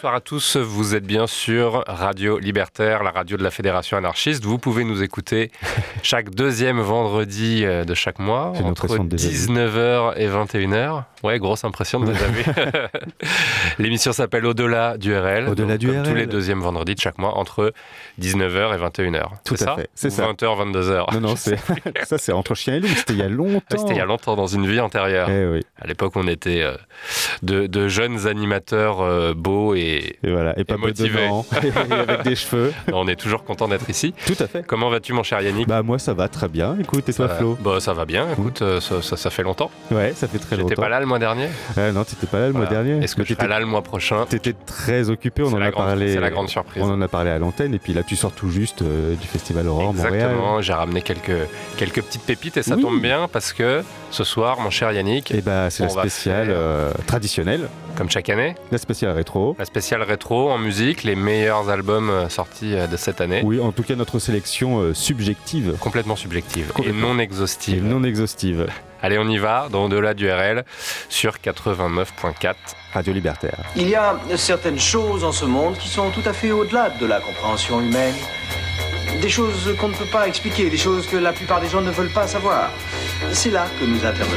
Bonsoir à tous, vous êtes bien sûr Radio Libertaire, la radio de la Fédération anarchiste. Vous pouvez nous écouter chaque deuxième vendredi euh, de chaque mois, entre 19h et 21h. Ouais, grosse impression de déjà vu. L'émission s'appelle Au-delà du RL. Au-delà du RL. Tous les deuxièmes vendredis de chaque mois, entre 19h et 21h. Tout à fait. C'est ça. 20h, 22h. Non, non, c'est ça, c'est entre chien et loup. C'était il y a longtemps. C'était il y a longtemps, dans une vie antérieure. Eh oui. À l'époque, on était euh, de, jeunes animateurs euh, beaux et, et, voilà, et pas motivés. et avec des cheveux. On est toujours content d'être ici. Tout à fait. Comment vas-tu, mon cher Yannick? Bah moi, ça va très bien. Écoute, et toi, Flo Bah ça va bien. Écoute, euh, ça, ça, ça, fait longtemps. Ouais, ça fait très longtemps. T'étais pas là le mois dernier euh, Non, t'étais pas là le mois dernier. Est-ce que tu seras là le mois prochain T'étais très occupé. On en a parlé. C'est la grande surprise. On en a parlé à l'antenne et puis là, tu sors tout juste du festival Aurore Exactement. Montréal. J'ai ramené quelques quelques petites pépites et ça tombe bien parce que ce soir, mon cher Yannick, et eh bah, c'est la spéciale euh, traditionnelle. Comme chaque année. La spéciale rétro. La spéciale rétro en musique, les meilleurs albums euh, sortis euh, de cette année. Oui, en tout cas notre sélection subjective. Complètement subjective et non exhaustive. Et non exhaustive. Allez, on y va, dans Au-delà du RL, sur 89.4. Radio Libertaire. Il y a certaines choses en ce monde qui sont tout à fait au-delà de la compréhension humaine. Des choses qu'on ne peut pas expliquer, des choses que la plupart des gens ne veulent pas savoir. C'est là que nous intervenons.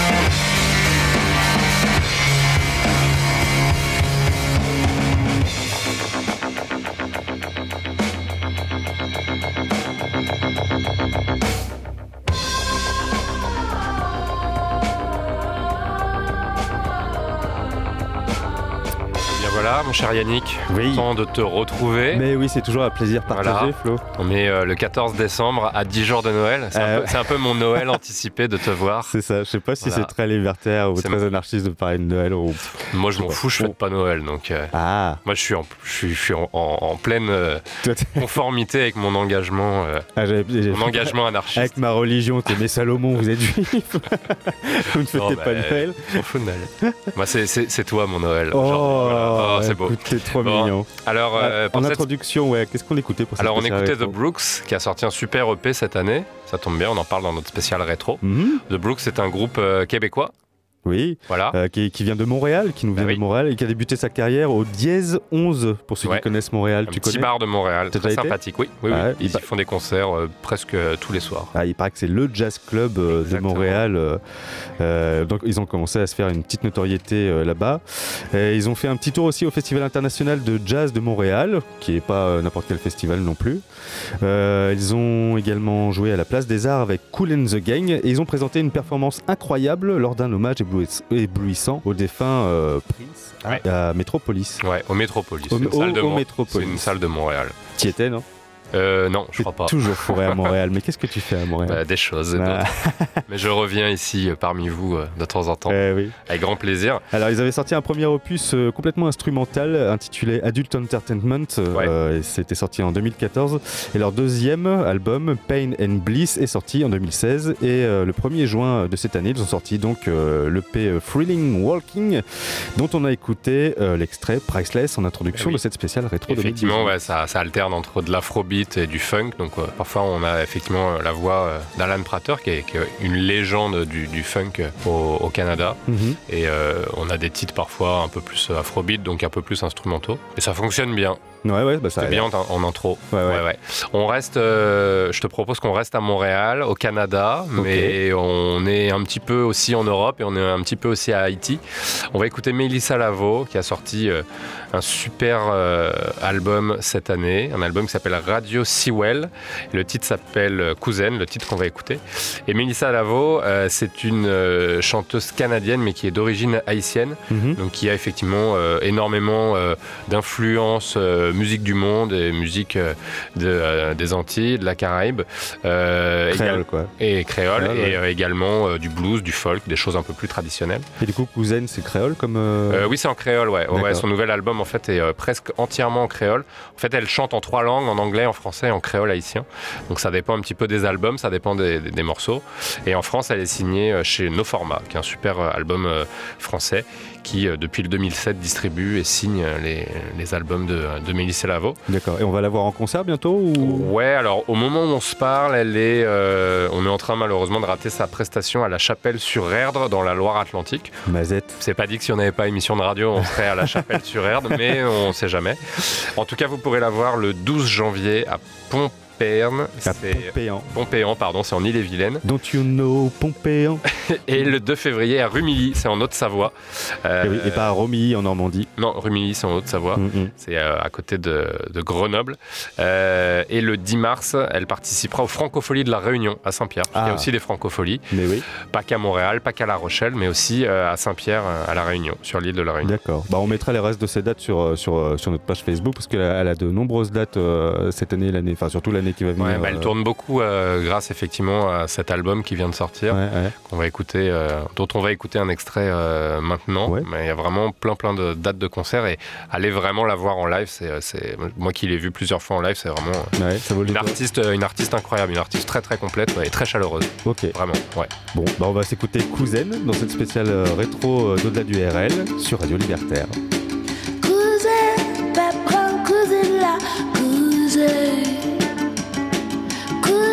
Mon cher Yannick. Oui. Temps de te retrouver. Mais oui, c'est toujours un plaisir partagé, Flo. On est euh, le 14 décembre à 10 jours de Noël. Euh. C'est un, peu mon Noël anticipé de te voir. C'est ça. Je sais pas si c'est très libertaire ou très anarchiste de parler de Noël. Ou... Moi, je m'en fous, je fête pas Noël. Donc, euh, ah. Moi, je suis en, je suis, en, pleine conformité avec mon engagement, ah, mon engagement anarchiste. Avec ma religion, t'es mes Salomon, vous êtes juifs. vous ne fêtez pas Noël. On Noël. moi, c'est toi, mon Noël. Oh, oh c'est beau. Trop mignon. Alors, euh, en introduction, ouais, qu'est-ce qu'on écoutait pour cette Alors, on écoutait The Brooks, qui a sorti un super EP cette année. Ça tombe bien, on en parle dans notre spécial rétro. Mhm. The Brooks, c'est un groupe euh, québécois oui, voilà. Euh, qui, vient de Montréal, qui nous vient bah de Montréal et qui a débuté sa carrière au Dièse 11, pour ceux qui connaissent Montréal. Un tu petit connais bar de Montréal, très sympathique, oui. oui, Ils font des concerts euh, presque tous les soirs. Ah, il paraît que c'est le jazz club euh, de Montréal. donc ils ont commencé à se faire une petite notoriété là-bas. ils ont fait un petit tour aussi au Festival international de jazz de Montréal, qui n'est pas n'importe quel festival non plus. ils ont également joué à la Place des Arts avec Cool and the Gang et ils ont présenté une performance incroyable lors d'un hommage éblouissant au défunt euh, Prince à Metropolis. Ouais, au Metropolis. Au, une, salle de C'est une salle de Montréal. Tu étais, non? Euh, non, je crois pas. Toujours fourré à Montréal. Mais qu'est-ce que tu fais à Montréal bah, Des choses. Ah. Mais je reviens ici euh, parmi vous euh, de temps en temps. Eh oui. Avec grand plaisir. Alors, ils avaient sorti un premier opus euh, complètement instrumental intitulé Adult Entertainment. C'était sorti en 2014. Et leur deuxième album, Pain and Bliss, est sorti en 2016. Et le 1er juin de cette année, ils ont sorti donc l'EP Thrilling Walking, dont on a écouté l'extrait Priceless en introduction eh de cette spéciale rétro Effectivement, ouais, ça, ça alterne entre de l'afrobeat et du funk. Donc euh, parfois on a effectivement la voix euh, d'Alan Prater qui est, une légende du, funk au, Canada. Mhm. Et euh, on a des titres parfois un peu plus afrobeat, donc un peu plus instrumentaux. Et ça fonctionne bien. Ouais, ouais, bah ça C'est bien en, intro. Ouais, ouais. On reste, je te propose qu'on reste à Montréal, au Canada, mais on est un petit peu aussi en Europe et on est un petit peu aussi à Haïti. On va écouter Mélissa Lavo qui a sorti un super album cette année, un album qui s'appelle Radio Sewell. Le titre s'appelle Cousin, le titre qu'on va écouter. Et Melissa Lavo, c'est une chanteuse canadienne, mais qui est d'origine haïtienne, mhm. donc qui a effectivement énormément d'influence musique du monde et musique de, des Antilles, de la Caraïbe. créole, quoi. Et créole, et également du blues, du folk, des choses un peu plus traditionnelles. Et du coup, Cousin, c'est créole comme. oui, c'est en créole, ouais. ouais. Son nouvel album, en fait, est presque entièrement en créole. En fait, elle chante en trois langues, en anglais, en français en créole haïtien. Donc ça dépend un petit peu des albums, ça dépend des, morceaux. Et en France, elle est signée euh, chez No Format, qui est un super euh, album euh, français qui, depuis le 2007, distribue et signe les, albums de, de Mélissa Lavo. D'accord. Et on va la voir en concert bientôt ou... Ouais, alors au moment où on se parle, elle est, on est en train malheureusement de rater sa prestation à la Chapelle sur Erdre, dans la Loire-Atlantique. Mazette. C'est pas dit que si on n'avait pas émission de radio, on serait à la Chapelle sur Erdre, mais on ne sait jamais. En tout cas, vous pourrez la voir le 12 janvier à Pont c'est Pompéan. pardon, c'est en Ille-et-Vilaine. Don't you know Pompéan? Et le 2 février à Rumilly, c'est en Haute-Savoie. Euh, et, pas à Romilly en Normandie. Non, Rumilly, c'est en Haute-Savoie. Mm, mm. C'est euh, à côté de, Grenoble. Euh, et le 10 mars, elle participera aux Francopholies de la Réunion à Saint-Pierre. Il y a ah. aussi des Francopholies. Mais oui. Pas qu'à Montréal, pas qu'à La Rochelle, mais aussi à Saint-Pierre, à La Réunion, sur l'île de La Réunion. D'accord. Bah, on mettra les restes de ces dates sur, sur, sur notre page Facebook parce qu'elle a, a, de nombreuses dates cette année, l'année, enfin surtout l'année qui va venir. Bah, tourne beaucoup euh, grâce effectivement à cet album qui vient de sortir, qu'on va écouter, euh, dont on va écouter un extrait euh, maintenant. Mais il y a vraiment plein plein de dates de concerts et aller vraiment la voir en live, c'est moi qui l'ai vu plusieurs fois en live, c'est vraiment une artiste, une artiste incroyable, une artiste très très complète et très chaleureuse. Ok. Vraiment. Ouais. Bon, bah on va s'écouter Cousin dans cette spéciale rétro d'au-delà du RL sur Radio Libertaire.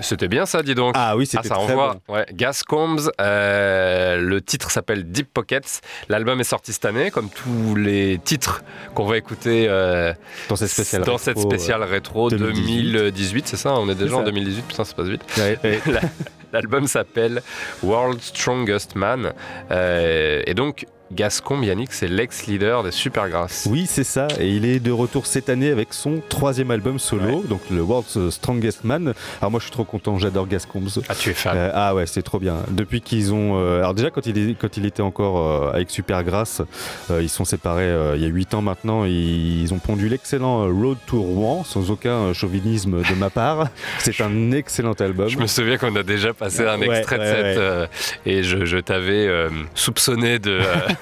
C'était bien ça, dis donc. Ah oui, c'était ah, ça très envoie. Ouais. Gascombs, euh, le titre s'appelle Deep Pockets. L'album est sorti cette année, comme tous les titres qu'on va écouter euh, dans cette spéciale dans rétro, cette spéciale rétro 2018. 2018 c'est ça On est déjà en 2018, putain, ça passe vite. Ouais, ouais. L'album s'appelle World's Strongest Man. Euh, et donc, Gascon Yannick, c'est l'ex-leader des Supergrass. Oui, c'est ça. Et il est de retour cette année avec son troisième album solo, Ouais. donc le World's Strongest Man. Alors moi, je suis trop content. J'adore Gascombs. Ah, tu es fan Euh, ah ouais, c'est trop bien. Depuis qu'ils ont, euh, alors déjà quand il est- quand il était encore euh, avec Supergrass, euh, ils sont séparés il y a 8 ans maintenant. Ils, ils ont pondu l'excellent Road to Rouen, sans aucun chauvinisme de ma part. C'est un excellent album. Je me souviens qu'on a déjà passé un Ouais, extrait de cette. et je, je t'avais soupçonné de.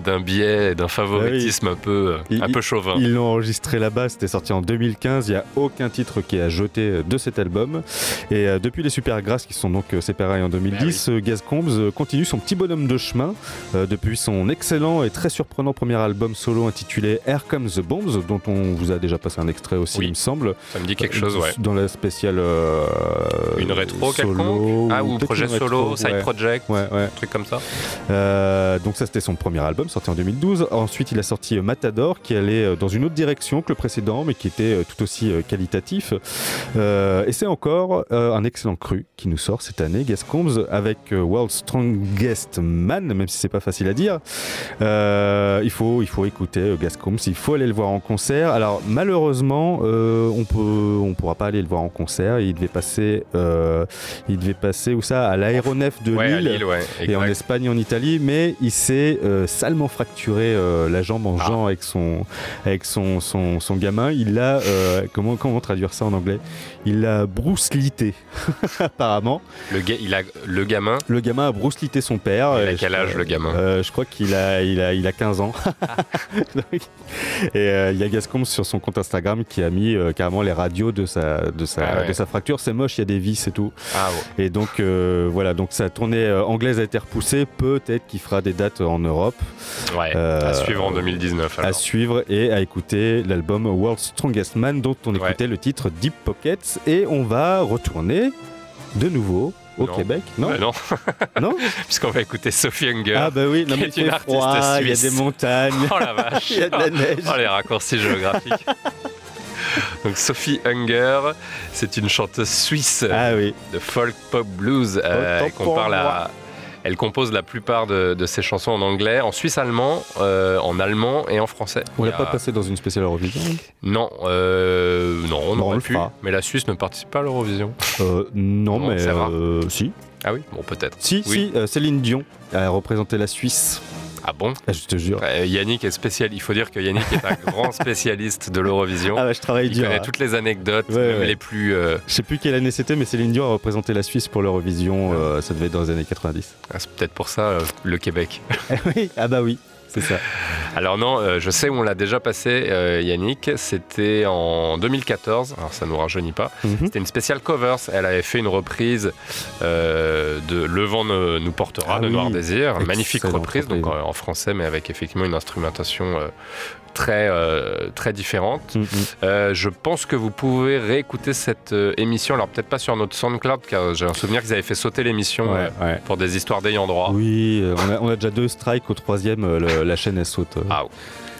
d'un- biais, d'un favoritisme un peu, euh, Il- un peu chauvin. Ils l'ont enregistré là-bas, c'était sorti en 2015. Il n'y a aucun titre qui est à jeter de cet album. Et euh, depuis les Supergrass, qui sont donc euh, séparés en 2010, euh, Gascombs euh, continue son petit bonhomme de chemin euh, depuis son excellent et très surprenant premier album solo intitulé Air Comes the Bombs, dont on vous a déjà passé un extrait aussi, Oui. il me semble. Ça me dit quelque chose, ouais. Dans la spéciale. euh, Une rétro solo, quelconque Ah, ou projet rétro, solo, side ouais. project, Ouais, ouais. un truc comme ça? Euh, donc ça c'était son premier album sorti en 2012. Ensuite il a sorti euh, Matador qui allait euh, dans une autre direction que le précédent mais qui était euh, tout aussi qualitatif. Euh, et c'est encore euh, un excellent cru qui nous sort cette année, Gascombs, avec World's Strongest Man, même si c'est pas facile à dire. Euh, il, faut, il faut écouter Gascombs, il faut aller le voir en concert. Alors malheureusement on peut, on pourra pas aller le voir en concert. Il devait passer, il devait passer où ça? À l'aéronef de ouais, à Lille ouais. et en. Espagne en Italie, mais il s'est euh, salement fracturé euh, la jambe en Ah. jouant avec son avec son, son, son gamin. Il l'a euh, comment comment traduire ça en anglais? Il l'a brouselité apparemment. Le, ga- il a, le gamin, Le gamin a brouselité son père. il a quel âge le gamin? je crois qu'il a, il a, il a 15 ans. Et il y a Gascombe sur son compte Instagram qui a mis carrément les radios de sa, de sa, Ah ouais. de sa fracture. C'est moche, il y a des vis et tout. Ah ouais. Et donc voilà, donc sa tournée anglaise a été repoussée. Peut-être qu'il fera des dates en Europe Ouais, Euh, à suivre en 2019. à suivre et à écouter l'album World's Strongest Man dont on Ouais. écoutait le titre Deep Pockets. Et on va retourner de nouveau au Non. Québec. Non, Euh, non, non. puisqu'on va écouter Sophie Hunger. Ah bah oui, non, qui mais est une artiste froid, il y a suisse. des montagnes, Oh la vache il y a de la neige. Oh les raccourcis géographiques Donc Sophie Hunger, c'est une chanteuse suisse Ah oui. de folk pop blues euh, Autant qu'on parle à... Elle compose la plupart de, de ses chansons en anglais, en suisse-allemand, euh, en allemand et en français. On l'a a- pas passé dans une spéciale Eurovision Non, euh, non, on pu. fera. Mais la Suisse ne participe pas à l'Eurovision. euh, Non, Non, mais euh, si. Ah oui Bon, peut-être. Si, Oui. si, Céline Dion a représenté la Suisse. Ah bon Ah, je te jure. Euh, Yannick est spécial. Il faut dire que Yannick est un grand spécialiste de l'Eurovision. Ah ouais, je travaille Il dur. connaît hein. toutes les anecdotes, Ouais, même ouais. les plus. euh, Je sais plus quelle année c'était, mais Céline Dion a représenté la Suisse pour l'Eurovision. euh, ça devait être dans les années 90. ah, c'est peut-être pour ça euh, le Québec. oui, ah bah oui, c'est ça. Alors non, euh, je sais où on l'a déjà passé, euh, Yannick. C'était en 2014. Alors ça nous rajeunit pas. Mhm. C'était une spéciale covers. Elle avait fait une reprise euh, de Le vent ne- nous portera Ah de oui. Noir Désir. Magnifique reprise, donc en français, mais avec effectivement une instrumentation très, euh, très différente. Mhm. Euh, je pense que vous pouvez réécouter cette euh, émission. Alors peut-être pas sur notre SoundCloud, car j'ai un souvenir qu'ils avaient fait sauter l'émission Ouais, ouais. pour des histoires d'ayant droit. Oui, on, a, on a déjà deux strikes. Au troisième, le- la chaîne elle saute. euh. Ah,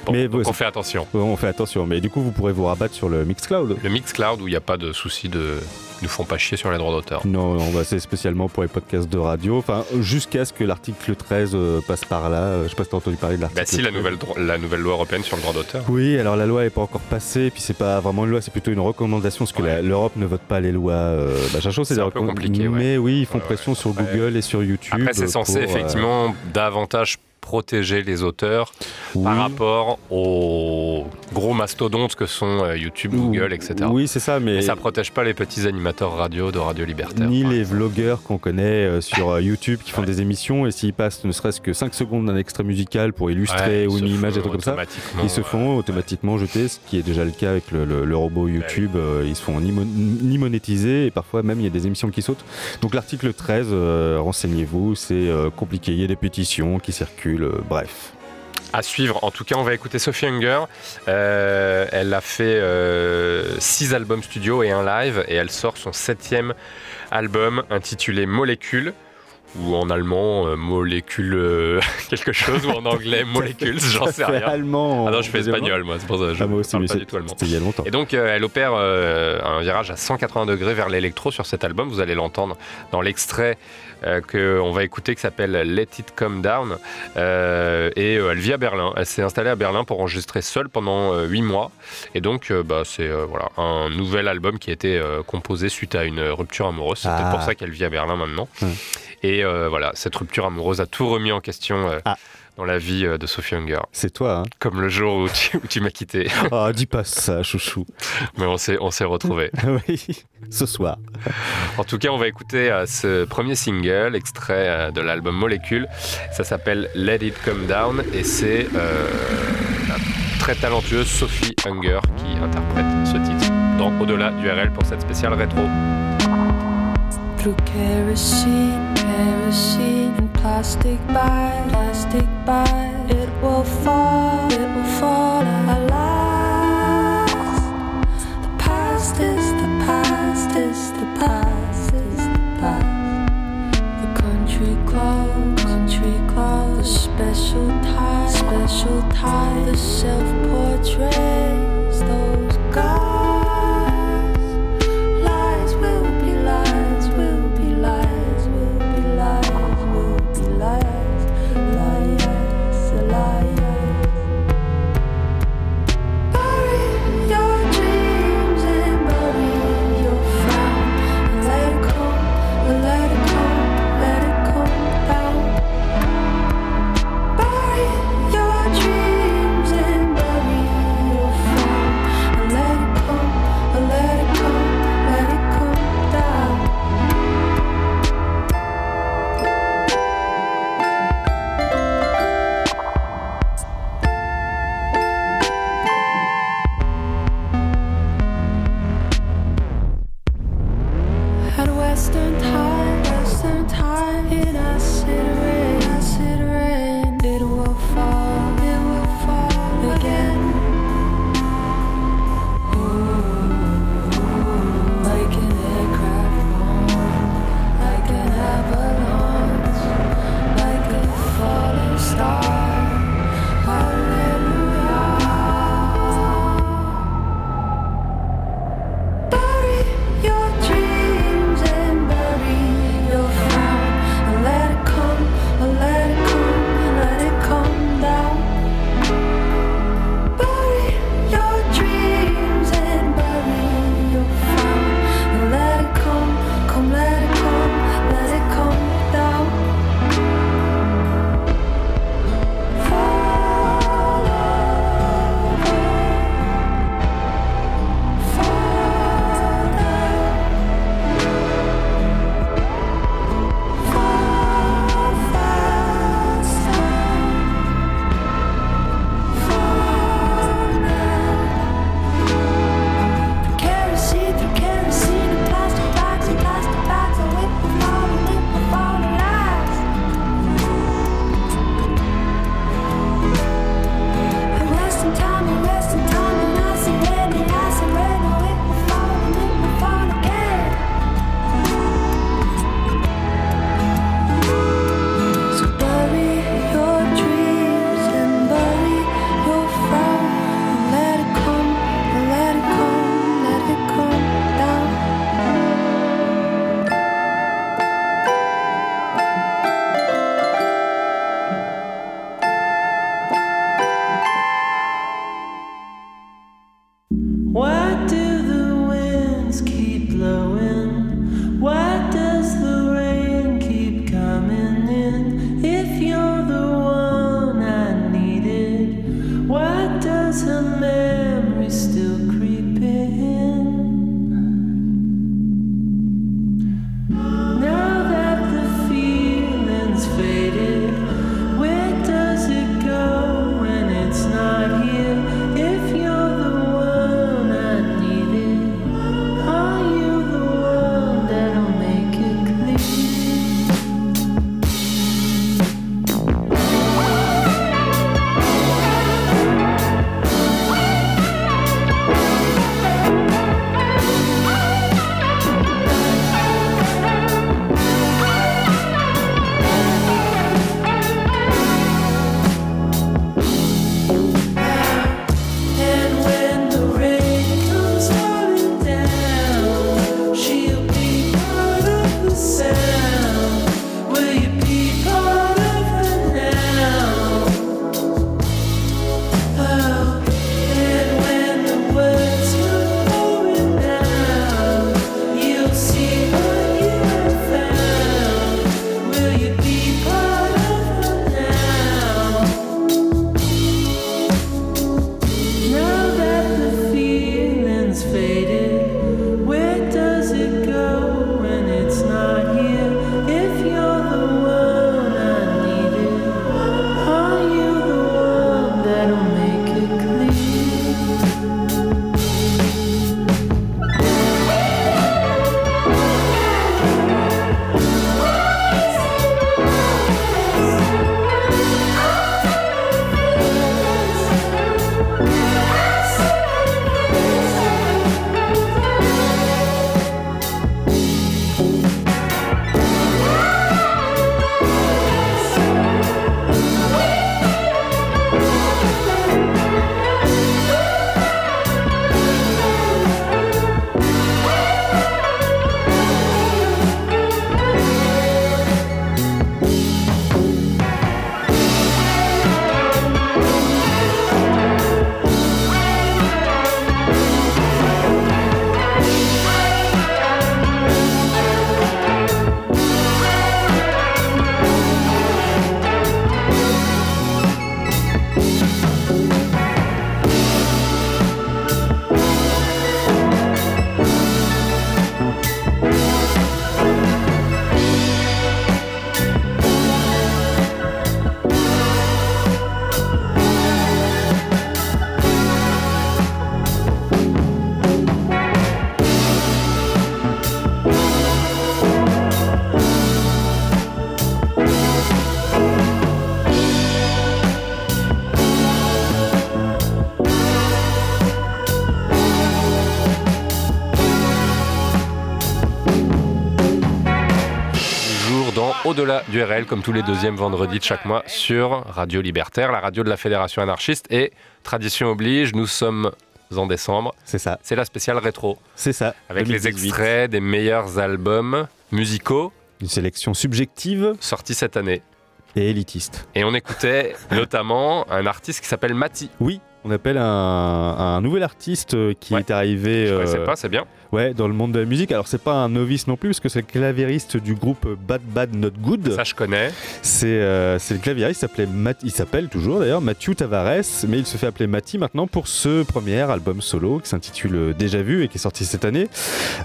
bon, Mais donc on fait attention. Ouais, On fait attention, mais du coup, vous pourrez vous rabattre sur le Mixcloud. Le Mixcloud où il n'y a pas de souci de. Ils nous font pas chier sur les droits d'auteur. Non, non, bah, c'est spécialement pour les podcasts de radio. Enfin, jusqu'à ce que l'article 13 euh, passe par là. Euh, Je sais pas si t'as entendu parler de l'article Bah si, la 13. nouvelle, dro- la nouvelle loi européenne sur le droit d'auteur. Oui, alors la loi n'est pas encore passée, puis c'est pas vraiment une loi, c'est plutôt une recommandation, parce que Ouais. l'Europe ne vote pas les lois. Euh, C'est un peu compliqué, ouais. Mais oui, ils font Ouais, pression ouais. sur Google et sur YouTube. Après, c'est censé euh, effectivement davantage protéger les auteurs oui. par rapport aux gros mastodontes que sont euh, YouTube, Google, etc. Oui, c'est ça, mais, Mais ça protège pas les petits animateurs radio de Radio Libertaire. ni les vlogueurs qu'on connaît euh, sur euh, YouTube qui font Ouais. des émissions, et s'ils passent ne serait-ce que 5 secondes d'un extrait musical pour illustrer Ouais, ou une image, des trucs comme ça, ils se euh, font automatiquement jeter, ce qui est déjà le cas avec le, le- le robot YouTube. euh, ils se font ni, mon- ni monétiser et parfois même il y a des émissions qui sautent. Donc l'article 13, euh, renseignez-vous, c'est compliqué. Il y a des pétitions qui circulent, euh, bref. À suivre. En tout cas, on va écouter Sophie Hunger. elle a fait six albums studio et un live, et elle sort son septième album intitulé Molécule ou en allemand euh, molécule euh, quelque chose ou en anglais molécules j'en sais rien allemand ah non je fais espagnol moi c'est pour ça je ah, moi aussi, parle pas du tout allemand il y a longtemps et donc euh, elle opère un virage à 180 degrés vers l'électro sur cet album vous allez l'entendre dans l'extrait qu'on va écouter qui s'appelle Let It Come Down et elle vit à Berlin elle s'est installée à Berlin pour enregistrer seule pendant 8 mois et donc bah, c'est voilà un nouvel album qui a été composé suite à une rupture amoureuse c'est peut-être pour ah. ça qu'elle vit à Berlin maintenant et euh, voilà, cette rupture amoureuse a tout remis en question. Euh, ah. Dans la vie euh, de Sophie Hunger. C'est toi, hein Comme le jour où tu, m'as quitté. Oh, dis pas ça, chouchou. Mais on s'est, on s'est retrouvés. oui, ce soir. En tout cas, on va écouter ce premier single, extrait de l'album Molécule. Ça s'appelle Let It Come Down et c'est la très talentueuse Sophie Hunger qui interprète ce titre dans Au-delà du RL pour cette spéciale rétro. through kerosene, kerosene and plastic bags, plastic bags. It will fall, it will fall. Alas, the past is the past is the past is the past. The country club, country club, the special tie, special tie, the self-portraits, those guys. Au-delà du RL, comme tous les deuxièmes vendredis de chaque mois sur Radio Libertaire, la radio de la Fédération anarchiste. Et tradition oblige, nous sommes en décembre. C'est ça. C'est la spéciale rétro. C'est ça. Avec les extraits des meilleurs albums musicaux. Une sélection subjective. Sortie cette année. Et élitiste. Et on écoutait notamment un artiste qui s'appelle Mati. Oui, on appelle un, nouvel artiste qui est arrivé. Je ne sais euh, pas, c'est bien. Ouais, dans le monde de la musique. Alors, c'est pas un novice non plus, parce que c'est le clavieriste du groupe Bad Bad Not Good. Ça, je connais. C'est euh, le clavieriste, il s'appelle toujours d'ailleurs Mathieu Tavares, mais il se fait appeler Mati maintenant pour ce premier album solo qui s'intitule Déjà Vu et qui est sorti cette année.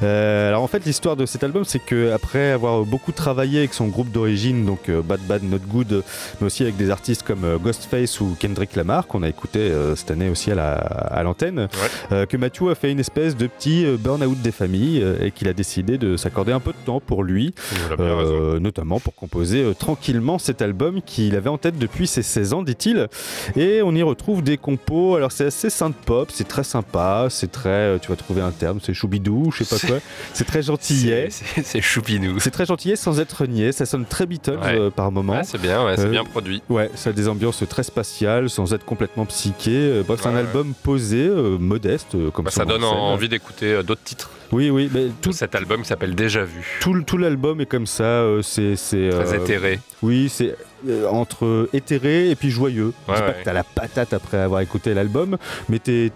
Euh, alors, en fait, l'histoire de cet album, c'est qu'après avoir beaucoup travaillé avec son groupe d'origine, donc euh, Bad Bad Not Good, mais aussi avec des artistes comme Ghostface ou Kendrick Lamar, qu'on a écouté cette année aussi à l'antenne, à que Mathieu a fait une espèce de petit burn-out des familles euh, et qu'il a décidé de s'accorder un peu de temps pour lui, euh, notamment pour composer euh, tranquillement cet album qu'il avait en tête depuis ses 16 ans, dit-il. Et on y retrouve des compos. Alors c'est assez synth pop, c'est très sympa, c'est très, tu vas trouver un terme, c'est choubidou, je sais pas quoi. C'est très gentillet. C'est choupidou. C'est très gentillet sans être niais. Ça sonne très Beatles par moment. c'est bien, c'est bien produit. Ouais, ça a des ambiances très spatiales sans être complètement psyché. Bref, c'est un album posé, modeste, comme ça. Bah, ça donne envie d'écouter d'autres titres oui, oui. Mais tout cet album s'appelle Déjà Vu. Tout, tout l'album est comme ça. Euh, c'est très euh, éthéré. Oui, c'est euh, entre éthéré et puis joyeux. Ouais, pas que t'as la patate après avoir écouté l'album, mais c'est,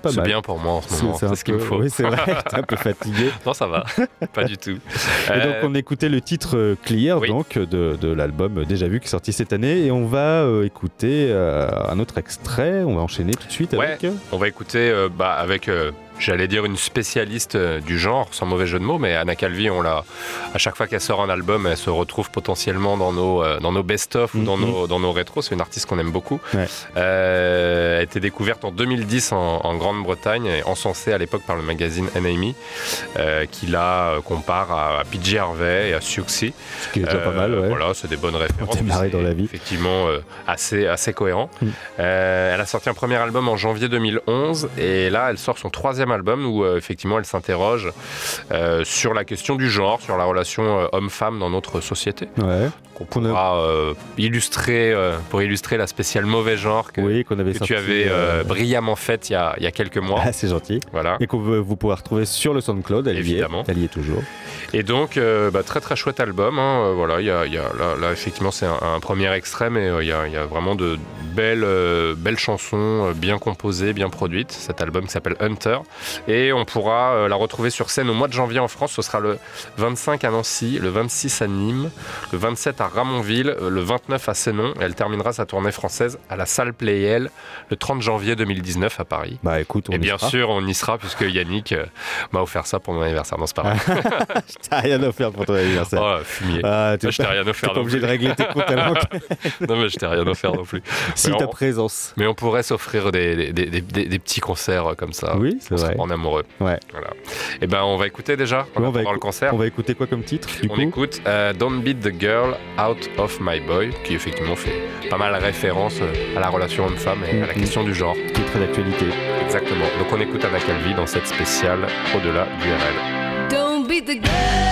pas mal. C'est bien pour moi en ce moment. C'est, ce qu'il me faut. Oui, c'est vrai. t'es un peu fatigué. non, ça va. pas du tout. Et donc on écoutait le titre Clear donc de, de, l'album Déjà Vu qui est sorti cette année et on va écouter un autre extrait. On va enchaîner tout de suite avec. On va écouter bah, avec j'allais dire une spécialiste euh, du genre, sans mauvais jeu de mots, mais Anna Calvi, on l'a, à chaque fois qu'elle sort un album, elle se retrouve potentiellement dans nos, euh, dans nos best-of ou dans mhm. nos, dans nos rétros. C'est une artiste qu'on aime beaucoup. Euh, elle a été découverte en 2010 en, Grande-Bretagne et encensée à l'époque par le magazine NME, qui la compare à, PJ Harvey et à Siouxsie. Ce qui est déjà pas mal, ouais. Voilà, c'est des bonnes références. On dans la vie. Effectivement, assez, assez cohérent. Mm. elle a sorti un premier album en janvier 2011 et là, elle sort son troisième album où euh, effectivement elle s'interroge euh, sur la question du genre, sur la relation euh, homme-femme dans notre société. Qu'on pourra illustrer pour illustrer la spéciale mauvais genre que, avait tu avais brillamment faite il y, a, il y, a, quelques mois. Ah, c'est gentil. Voilà. Et que vous pouvez retrouver sur le SoundCloud, elle Évidemment. y est, elle y est toujours. Et donc, bah, très très chouette album. Hein. voilà, il y a, y a là, effectivement c'est un, premier extrait, mais il y, a, y a vraiment de belles, belles chansons, bien composées, bien produites. Cet album s'appelle Hunter. Et on pourra euh, la retrouver sur scène au mois de janvier en France. Ce sera le 25 à Nancy, le 26 à Nîmes, le 27 à Ramonville, euh, le 29 à Sénon. Et elle terminera sa tournée française à la salle Playel le 30 janvier 2019 à Paris. Bah écoute, on Et bien sûr, on y sera puisque Yannick euh, m'a offert ça pour mon anniversaire. Non, c'est pas vrai. je t'ai rien offert pour ton anniversaire. Oh, fumier. Ah, je t'ai rien offert. T'es pas obligé de régler tes comptes Non, mais je t'ai rien offert non plus. Si ta présence. Mais on pourrait s'offrir des, des, des, des, petits concerts comme ça. Oui, c'est vrai en amoureux. Ouais. Voilà. Et eh ben on va écouter déjà on va le concert. On va écouter quoi comme titre On écoute euh, Don't Beat the Girl Out of My Boy, qui effectivement fait pas mal référence euh, à la relation homme-femme et à la mm-hmm. question du genre. Qui est très d'actualité. Exactement. Donc on écoute Anna Calvi dans cette spéciale au-delà du RL. Don't beat the girl.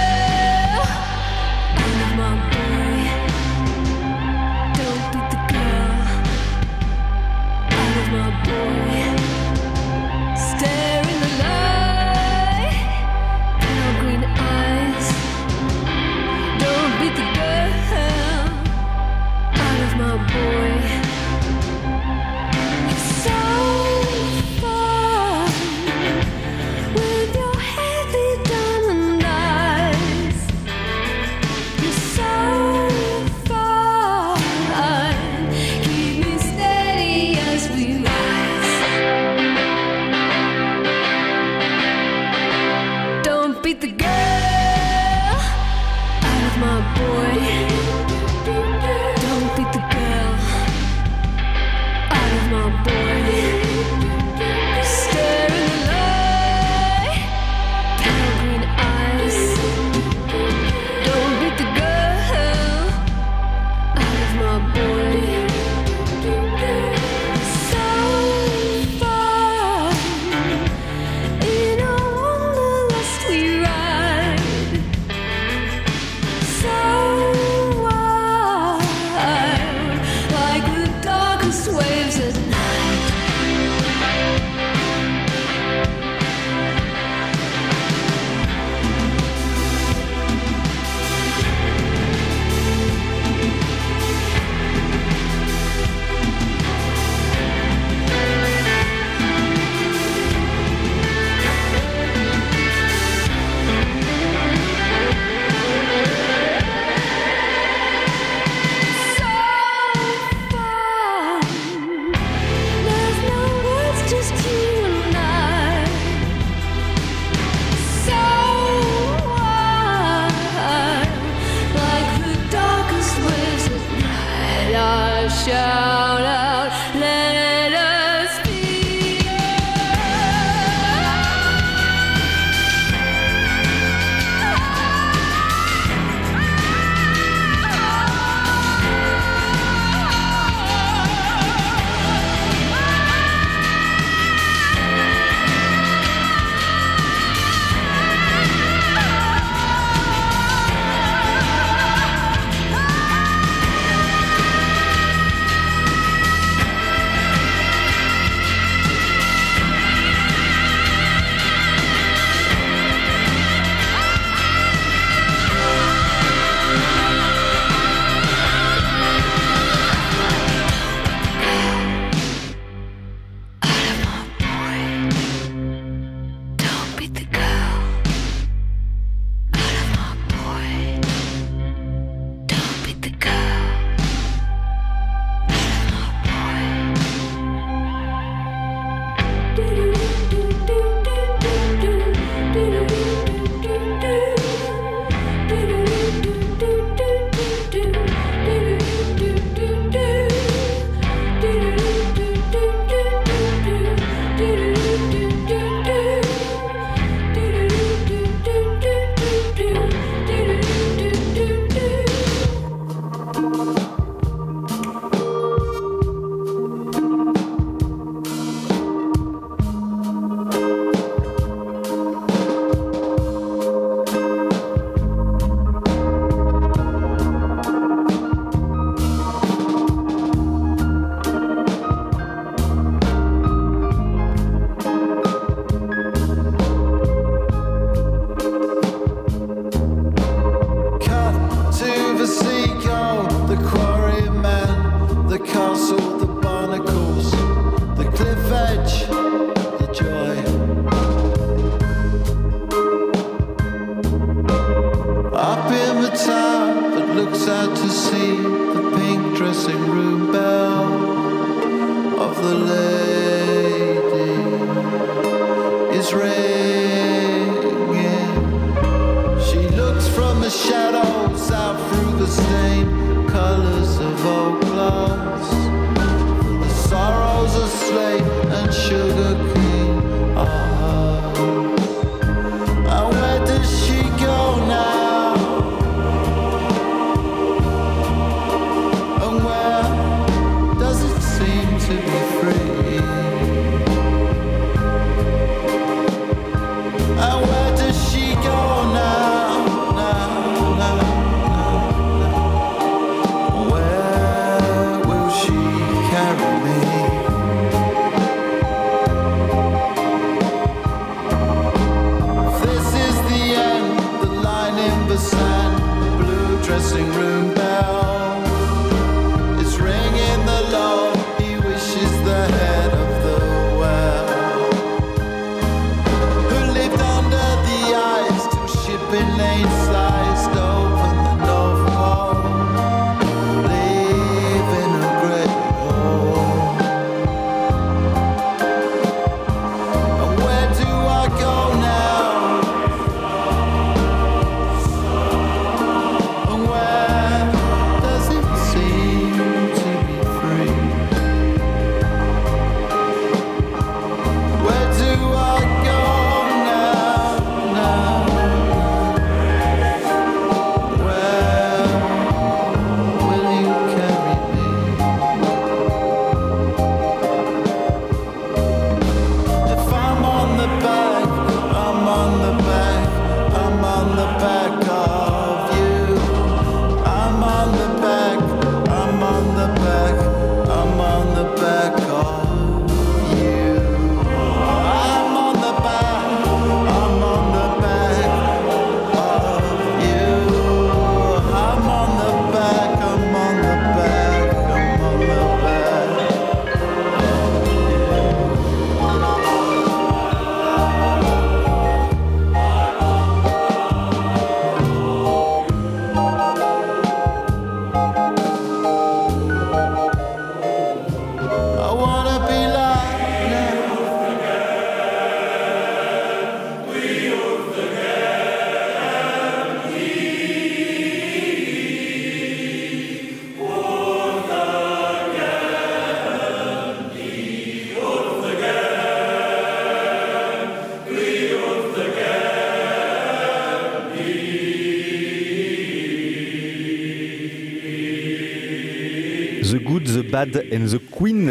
And the Queen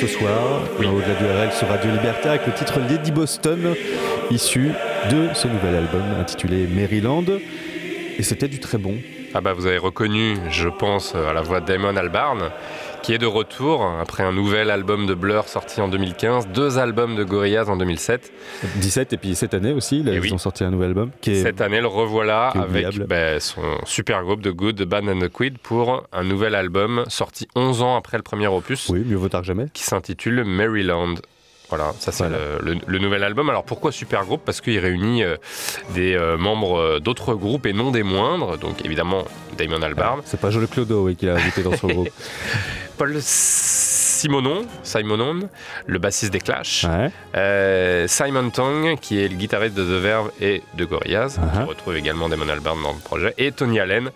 ce soir, oui. au-delà du RL sur Radio Liberté, avec le titre Lady Boston, issu de ce nouvel album intitulé Maryland. Et c'était du très bon. Ah bah vous avez reconnu, je pense, à la voix Damon Albarn, qui est de retour après un nouvel album de Blur sorti en 2015, deux albums de Gorillaz en 2007. 17 et puis cette année aussi, ils ont sorti un nouvel album. Qui est, cette année, le revoilà avec bah, son super groupe de Good, Band and the Quid pour un nouvel album sorti 11 ans après le premier opus. Oui, mieux vaut tard que jamais. Qui s'intitule Maryland. Voilà, ça c'est le, nouvel album. Alors pourquoi super groupe? Parce qu'il réunit euh, des euh, membres euh, d'autres groupes et non des moindres. Donc évidemment Damon Albarn. c'est pas Joel Clodo oui, qui l'a invité dans son groupe. Paul Simonon, Simonon, le bassiste des Clash. Simon Tong, qui est le guitariste de The Verve et de Gorillaz, uh qui retrouve également Damon Albarn dans le projet. Et Tony Allen,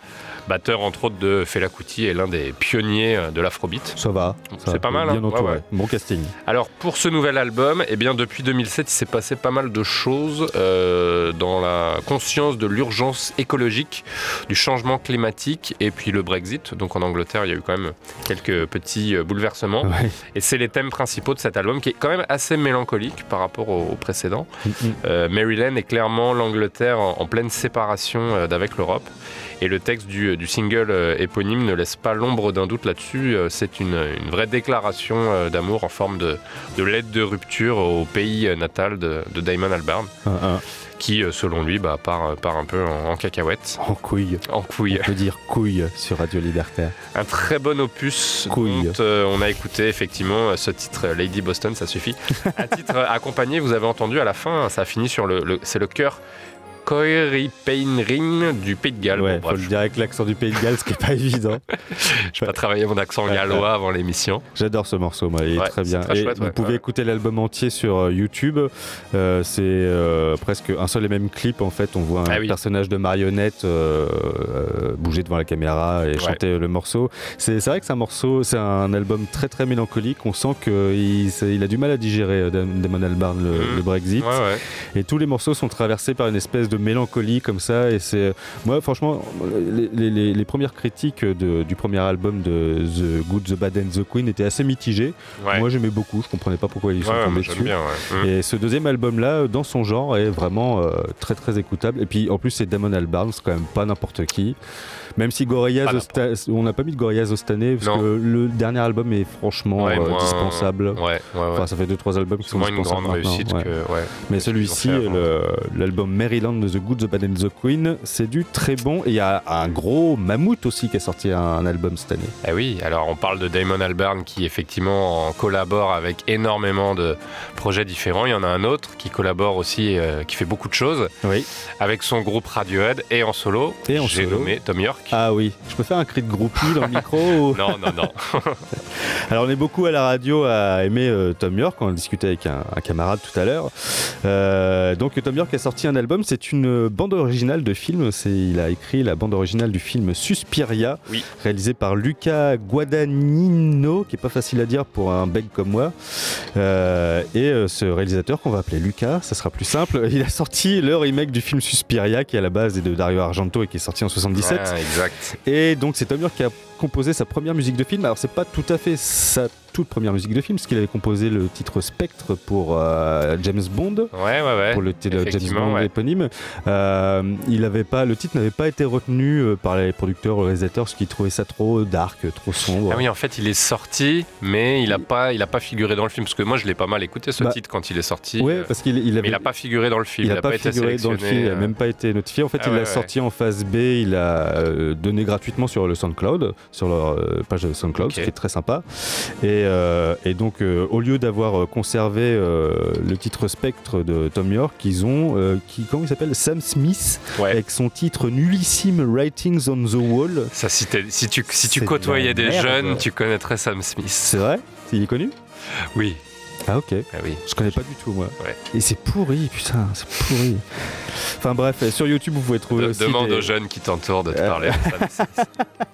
batteur entre autres de Fela Kuti et l'un des pionniers euh, de l'afrobeat. Ça va. C'est pas mal. Bien hein Bon casting. Alors pour ce nouvel album, eh bien depuis 2007, il s'est passé pas mal de choses euh, dans la conscience de l'urgence écologique, du changement climatique et puis le Brexit. Donc en Angleterre, il y a eu quand même quelques petits euh, bouleversements. Et c'est les thèmes principaux de cet album qui est quand même assez mélancolique par rapport au, précédent. Mm-hmm. Maryland est clairement l'Angleterre en, pleine séparation d'avec l'Europe. Et le texte du, single euh, éponyme ne laisse pas l'ombre d'un doute là-dessus. Euh, c'est une, vraie déclaration euh, d'amour en forme de, lettre de rupture au pays natal de, Damon Albarn. Ah, ah. Qui, selon lui, bah, part, part, un peu en, cacahuète. En couille. En couille. On peut dire couille sur Radio Libertaire. Un très bon opus. Couille. Dont, on a écouté effectivement ce titre Lady Boston, ça suffit. un titre accompagné, vous avez entendu à la fin, ça a fini sur le, c'est le cœur Coiri Ring du Pays de Galles. Ouais, faut le dire avec l'accent du Pays de Galles, ce qui n'est pas évident. Je vais pas travailler mon accent gallois avant l'émission. J'adore ce morceau, moi, il est très bien. vous pouvez écouter l'album entier sur euh, YouTube. Euh, c'est euh, presque un seul et même clip, en fait. On voit un ah personnage de marionnette bouger devant la caméra et chanter le morceau. C'est vrai que c'est un morceau, c'est un album très très mélancolique. On sent qu'il il a du mal à digérer Damon Albarn le, mmh. le Brexit. Et tous les morceaux sont traversés par une espèce de mélancolie comme ça. Et c'est moi, franchement, les, premières critiques du premier album de The Good, The Bad and The Queen étaient assez mitigées. Moi, j'aimais beaucoup. Je comprenais pas pourquoi ils sont tombés dessus. Mm. Et ce deuxième album-là, dans son genre, est vraiment euh, très très écoutable. Et puis en plus, c'est Damon Albarn, c'est quand même pas n'importe qui. Même si Gorillaz, on n'a pas mis de Gorillaz cette année parce que le dernier album est franchement euh, dispensable. enfin, ça fait 2-3 albums qui sont moins une grande réussite que. Mais celui-ci, l'album Maryland The Good, The Bad and The Queen, c'est du très bon. Et il y a un gros mammouth aussi qui a sorti un, album cette année. Eh oui, alors on parle de Damon Albarn qui effectivement collabore avec énormément de projets différents. Il y en a un autre qui collabore aussi, euh, qui fait beaucoup de choses. Oui. Avec son groupe Radiohead et en solo. Et en J'ai nommé Tom York. Ah oui, je peux faire un cri de groupie dans le micro Non, non, non. Alors on est beaucoup à la radio à aimer euh, Tom York, on a discuté avec un, camarade tout à l'heure. Euh, donc Tom York a sorti un album, c'est une bande originale de film, il a écrit la bande originale du film Suspiria, réalisé par Luca Guadagnino, qui est pas facile à dire pour un bec comme moi. Euh, et ce réalisateur qu'on va appeler Luca, ça sera plus simple, il a sorti le remake du film Suspiria, qui à la base est de Dario Argento et qui est sorti en 77. Exact. Et donc c'est Tom York qui a composé sa première musique de film. Alors c'est pas tout à fait sa toute première musique de film, parce qu'il avait composé le titre Spectre pour euh, James Bond, ouais, ouais, ouais. pour le James Bond éponyme. Euh, il avait pas, le titre n'avait pas été retenu euh, par les producteurs, les réalisateurs, parce qu'ils trouvaient ça trop dark, trop sombre. Ah oui, en fait, il est sorti, mais il a pas, il a pas figuré dans le film, parce que moi, je l'ai pas mal écouté ce bah, titre quand il est sorti. Oui, parce qu'il il avait... Mais il a pas figuré dans le film. Il n'a pas, figuré dans le film, il n'a même pas été notifié. En fait, ah il l'a sorti en phase B, il a donné gratuitement sur le SoundCloud, sur leur page de SoundCloud, ce qui est très sympa. Et, et donc euh, au lieu d'avoir euh, conservé euh, le titre Spectre de Tom York, ils ont, qui, comment il s'appelle? Sam Smith, avec son titre Nullissime Writings on the Wall. Ça, si, si tu, si tu côtoyais des jeunes, tu connaîtrais Sam Smith. C'est vrai? Il est connu? Oui. Ah ok. Ah oui. Je connais pas du tout moi. Et c'est pourri, putain, c'est pourri. Enfin bref, sur YouTube vous pouvez trouver aussi. Demande aux jeunes qui t'entourent de te parler. de Sam Smith.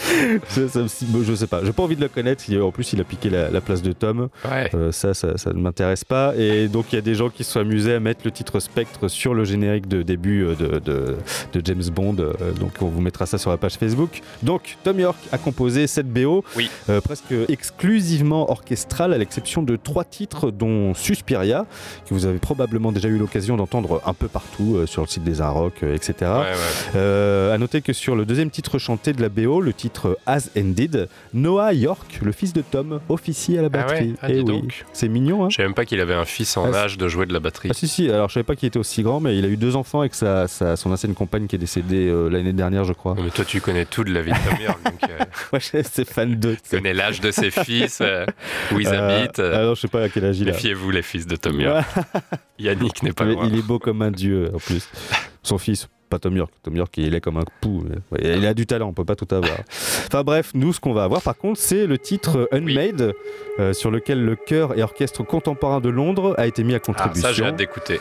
je sais pas, j'ai pas envie de le connaître. En plus, il a piqué la, place de Tom. Euh, ça, ça, ne m'intéresse pas. Et donc, il y a des gens qui se sont amusés à mettre le titre Spectre sur le générique de début euh, de, de, James Bond. Euh, donc, on vous mettra ça sur la page Facebook. Donc, Tom York a composé cette BO, oui. presque exclusivement orchestrale, à l'exception de trois titres, dont Suspiria, que vous avez probablement déjà eu l'occasion d'entendre un peu partout sur le site des Rock, etc. à noter que sur le deuxième titre chanté de la BO, le titre As Ended, Noah York, le fils de Tom, officier à la ah batterie. Ah Et oui, c'est mignon. Hein je savais même pas qu'il avait un fils en ah, âge de jouer de la batterie. Ah si si, alors je savais pas qu'il était aussi grand, mais il a eu deux enfants avec sa, son ancienne compagne qui est décédée euh, l'année dernière, je crois. mais toi tu connais tout de la vie de Tom York. donc, euh... Moi c'est fan de. Tu connais l'âge de ses fils, euh, où ils euh, habitent. alors je sais pas à quel âge il a. Méfiez-vous les fils de Tom York. Yannick n'est pas loin. Il est beau comme un dieu en plus. Son fils, pas Tom York. Tom York, il est comme un pou. Il a du talent, on peut pas tout avoir. enfin bref, nous, ce qu'on va avoir par contre, c'est le titre Unmade, euh, sur lequel le chœur et orchestre contemporain de Londres a été mis à contribution. Ah, ça, j'ai hâte d'écouter.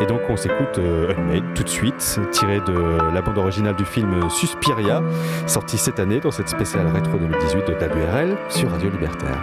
Et donc, on s'écoute euh, Unmade tout de suite, tiré de la bande originale du film Suspiria, sorti cette année dans cette spéciale rétro 2018 de WRL sur Radio Libertaire.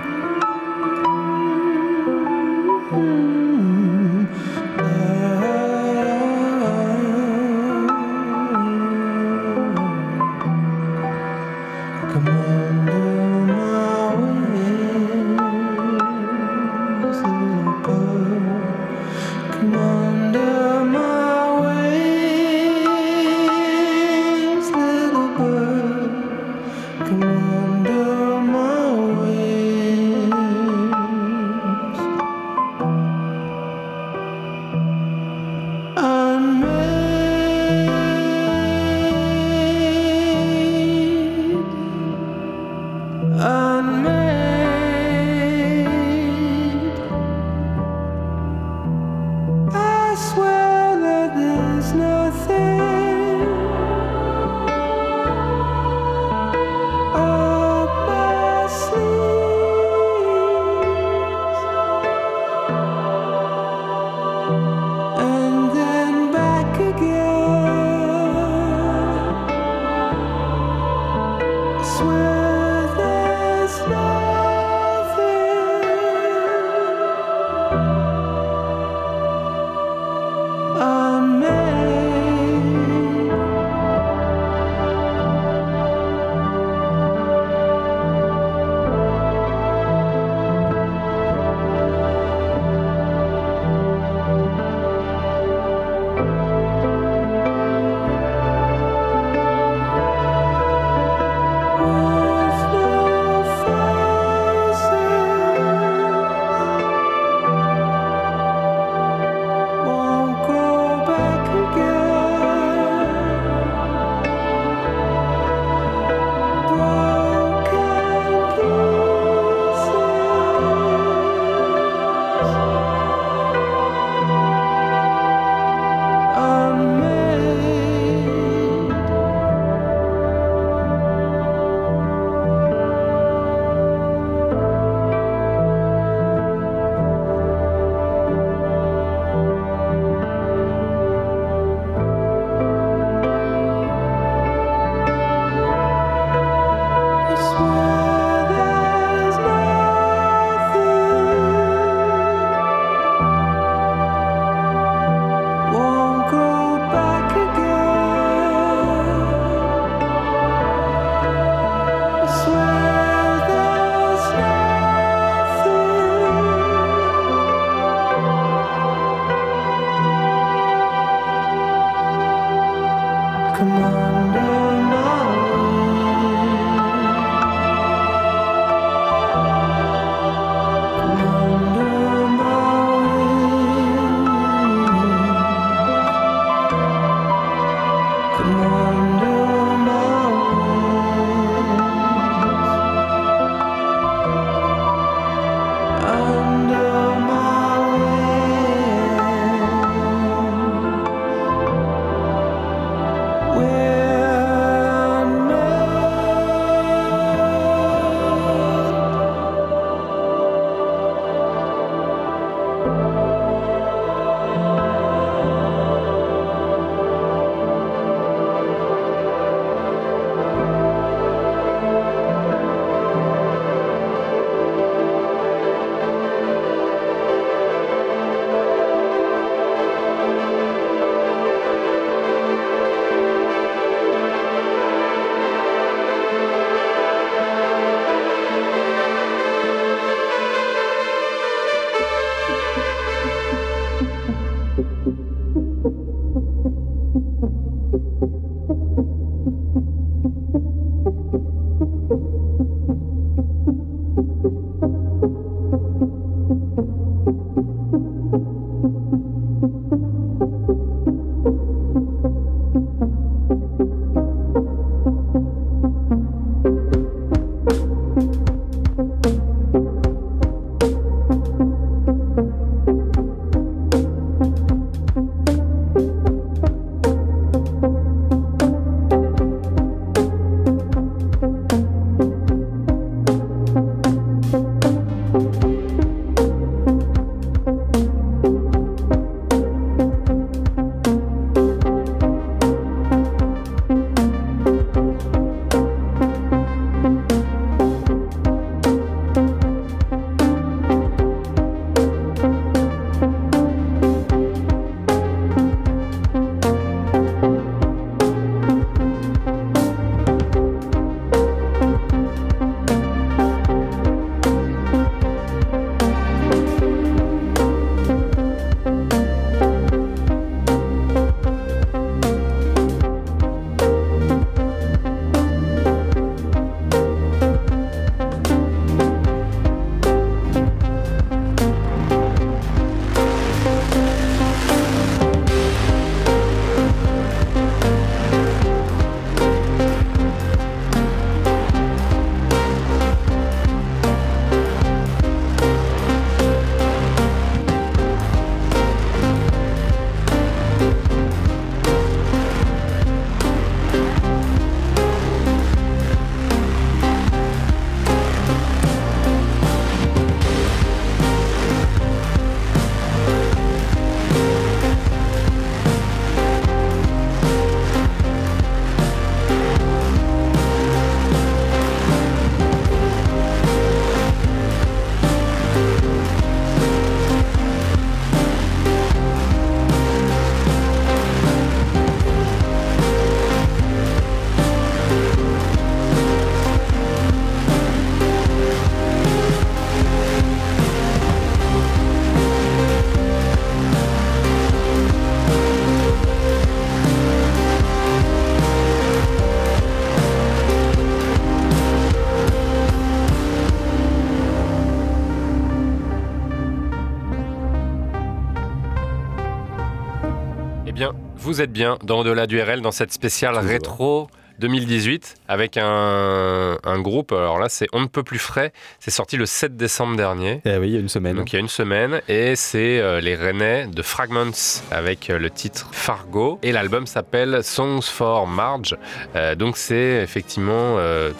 Vous êtes bien dans Au-delà du RL, dans cette spéciale rétro 2018 avec un, groupe. Alors là, c'est On ne peut plus frais. C'est sorti le 7 décembre dernier. Eh oui, il y a une semaine. Donc il y a une semaine. Et c'est euh, les Rennais de Fragments avec euh, le titre Fargo. Et l'album s'appelle Songs for Marge. Euh, donc c'est effectivement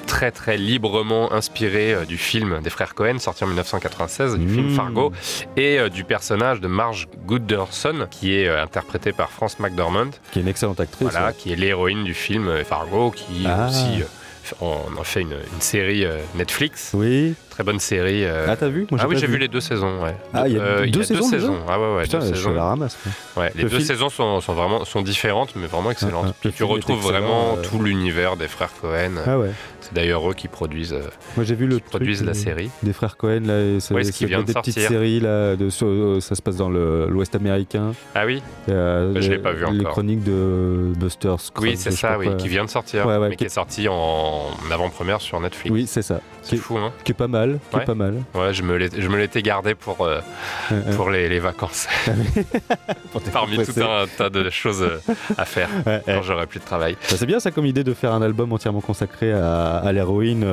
très très librement inspiré du film des frères Cohen sorti en 1996, du film mmh. Fargo. Et du personnage de Marge Gooderson qui est interprété par France McDormand. Qui est une excellente actrice. Voilà, qui est l'héroïne du film Fargo qui ah. aussi on a fait une, série euh, Netflix. Oui. Très bonne série. Euh. Ah, t'as vu? Ah oui, j'ai vu les deux saisons. Ouais. Ah, il y a deux, saisons, Ah ouais, ouais. Putain, deux je saisons. la ramasse. Ouais, les deux saisons sont, sont, vraiment sont différentes, mais vraiment excellentes. Ah, ah. tu retrouves vraiment tout l'univers des frères Cohen. Ah ouais. C'est d'ailleurs eux qui produisent. Moi, j'ai vu le produisent la série. Des frères Cohen là. Ça, ce qui vient des petites séries là. De, ça se passe dans l'Ouest américain. Ah oui. Euh, je l'ai pas vu encore. Les chroniques de Buster Scruggs. Oui, c'est ça. Oui, qui vient de sortir, mais qui est sorti en avant-première sur Netflix. Oui, c'est ça. C'est fou, hein Qui est pas mal. qui est pas mal. Ouais, je me l'étais gardé pour, pour les, les vacances. Parmi tout un tas de choses à faire quand j'aurai plus de travail. Bah, c'est bien ça comme idée de faire un album entièrement consacré à, à l'héroïne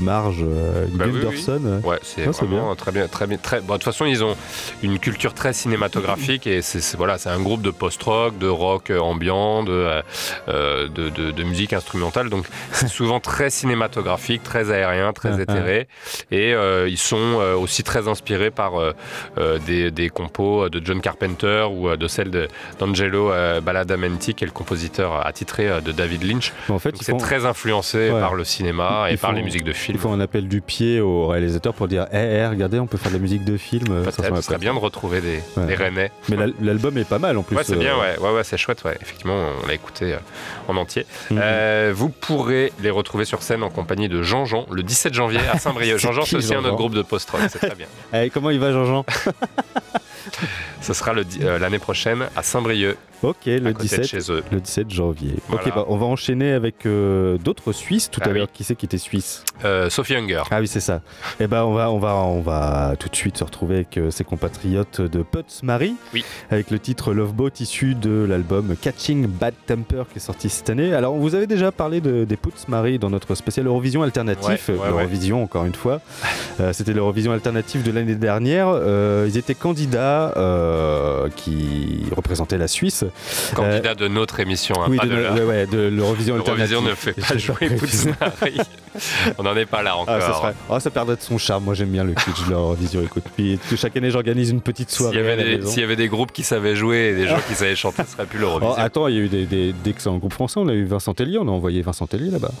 Marge bah, Gunderson. Ouais, c'est vraiment très bien. Très bien très... de toute façon, ils ont une culture très cinématographique et c'est voilà, un groupe de post-rock, de rock ambiant, de, de, de, de musique instrumentale. Donc c'est souvent très cinématographique, très aérien, très ah, ah. éthéré. Et euh, ils sont euh, aussi très inspirés par euh, des, des, compos de John Carpenter ou de celle d'Angelo Badalamenti, qui est le compositeur attitré de David Lynch. En fait, c'est très influencé par le cinéma et par les musiques de film. Il faut un appel du pied au réalisateur pour dire hé, hey, regardez, on peut faire de la musique de film. Ça serait bien de retrouver des, des Rennais. Mais l'album est pas mal en plus. Ouais, c'est bien, ouais, ouais, ouais c'est chouette, ouais. Effectivement, on l'a écouté en entier. Mhm. vous pourrez les retrouver sur scène en compagnie de Jean-Jean le 17 janvier à Saint-Brieuc. Jean-Jean, c'est aussi un autre groupe de post-rock, c'est très bien. Allez, comment il va, Jean-Jean? Ce sera euh, l'année prochaine à Saint-Brieuc. Ok, le 17, le 17 janvier. Ok, bah, on va enchaîner avec euh, d'autres Suisses. Tout ah à l'heure, qui c'est qui était suisse euh, Sophie Unger. Ah oui, c'est ça. Et eh ben, on va, on va, on va tout de suite se retrouver avec ses compatriotes de Putz Marie, oui. avec le titre Love Boat issu de l'album Catching Bad Temper qui est sorti cette année. Alors, on vous avait déjà parlé de, des Putz Marie dans notre spécial Eurovision alternatif. Eurovision, encore une fois. C'était l'Eurovision alternative de l'année dernière. ils étaient candidats qui représentaient la Suisse. Candidat de notre émission, hein, oui, de, l'Eurovision alternative. ne fait pas jouer. On n'en est pas là ah, encore. ça, serait... oh, ça, perdrait de son charme. Moi, j'aime bien le kitsch de l'Eurovision. Écoute, puis chaque année, j'organise une petite soirée. S'il y, avait des groupes qui savaient jouer et des gens qui savaient chanter, ce serait plus l'Eurovision. Oh, attends, il y a eu des, des, d'excellents groupes français. On a eu Vincent Tellier, on a envoyé Vincent Tellier là-bas.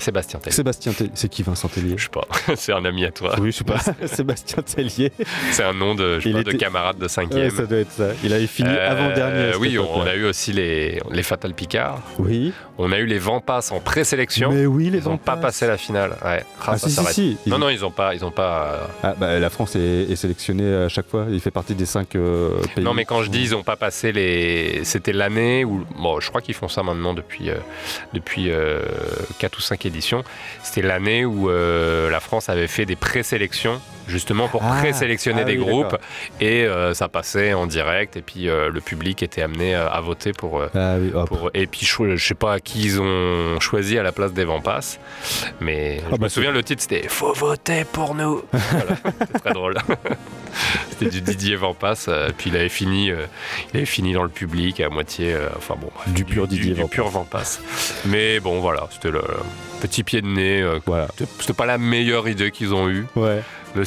Sébastien Tellier. Sébastien Tellier. C'est qui Vincent Tellier? Je sais pas. c'est un ami à toi. Oui, je sais pas. Sébastien Tellier. C'est un nom de, je de camarade de 5 ouais, Ça doit être ça. Il avait fini euh, avant-dernier. Oui, on, a eu aussi les, les Fatal Picard. Oui. On a eu les Vampas en présélection. Mais oui, les Ils n'ont pas passé la finale. Ouais. Ah, si, si, si, Non, non, ils n'ont pas. Ils ont pas euh, ah, bah, la France est, sélectionnée à chaque fois. Il fait partie des 5 euh, pays. Non, mais quand je dis ils n'ont pas passé les. C'était l'année où. Bon, je crois qu'ils font ça maintenant depuis, depuis 4 ou 5 c'était l'année où euh, la France avait fait des présélections justement pour ah, présélectionner ah des groupes et euh, ça passait en direct et puis euh, le public était amené à voter pour, ah pour et puis je, sais pas qui ils ont choisi à la place des Vampas mais je bah me souviens le titre c'était faut voter pour nous c'était très drôle c'était du Didier Vampas puis il avait fini il avait fini dans le public à moitié enfin bon du pur Didier du, pur Vampas mais bon voilà c'était le petit pied de nez. Euh, voilà. C'était pas la meilleure idée qu'ils ont eue. Ouais.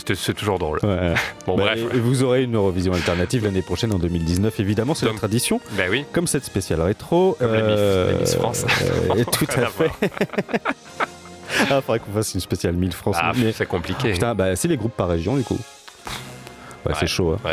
C'est toujours drôle. bon, bah, bref. Et vous aurez une Eurovision alternative l'année prochaine en 2019, évidemment, c'est la tradition. Ben oui. Comme cette spéciale rétro. Comme euh, Miss, France. et tout à fait. ah, faudrait qu'on fasse une spéciale 1000 France. Ah, c'est compliqué. Ah, putain, bah, c'est les groupes par région, du coup. Ouais, c'est chaud. Hein.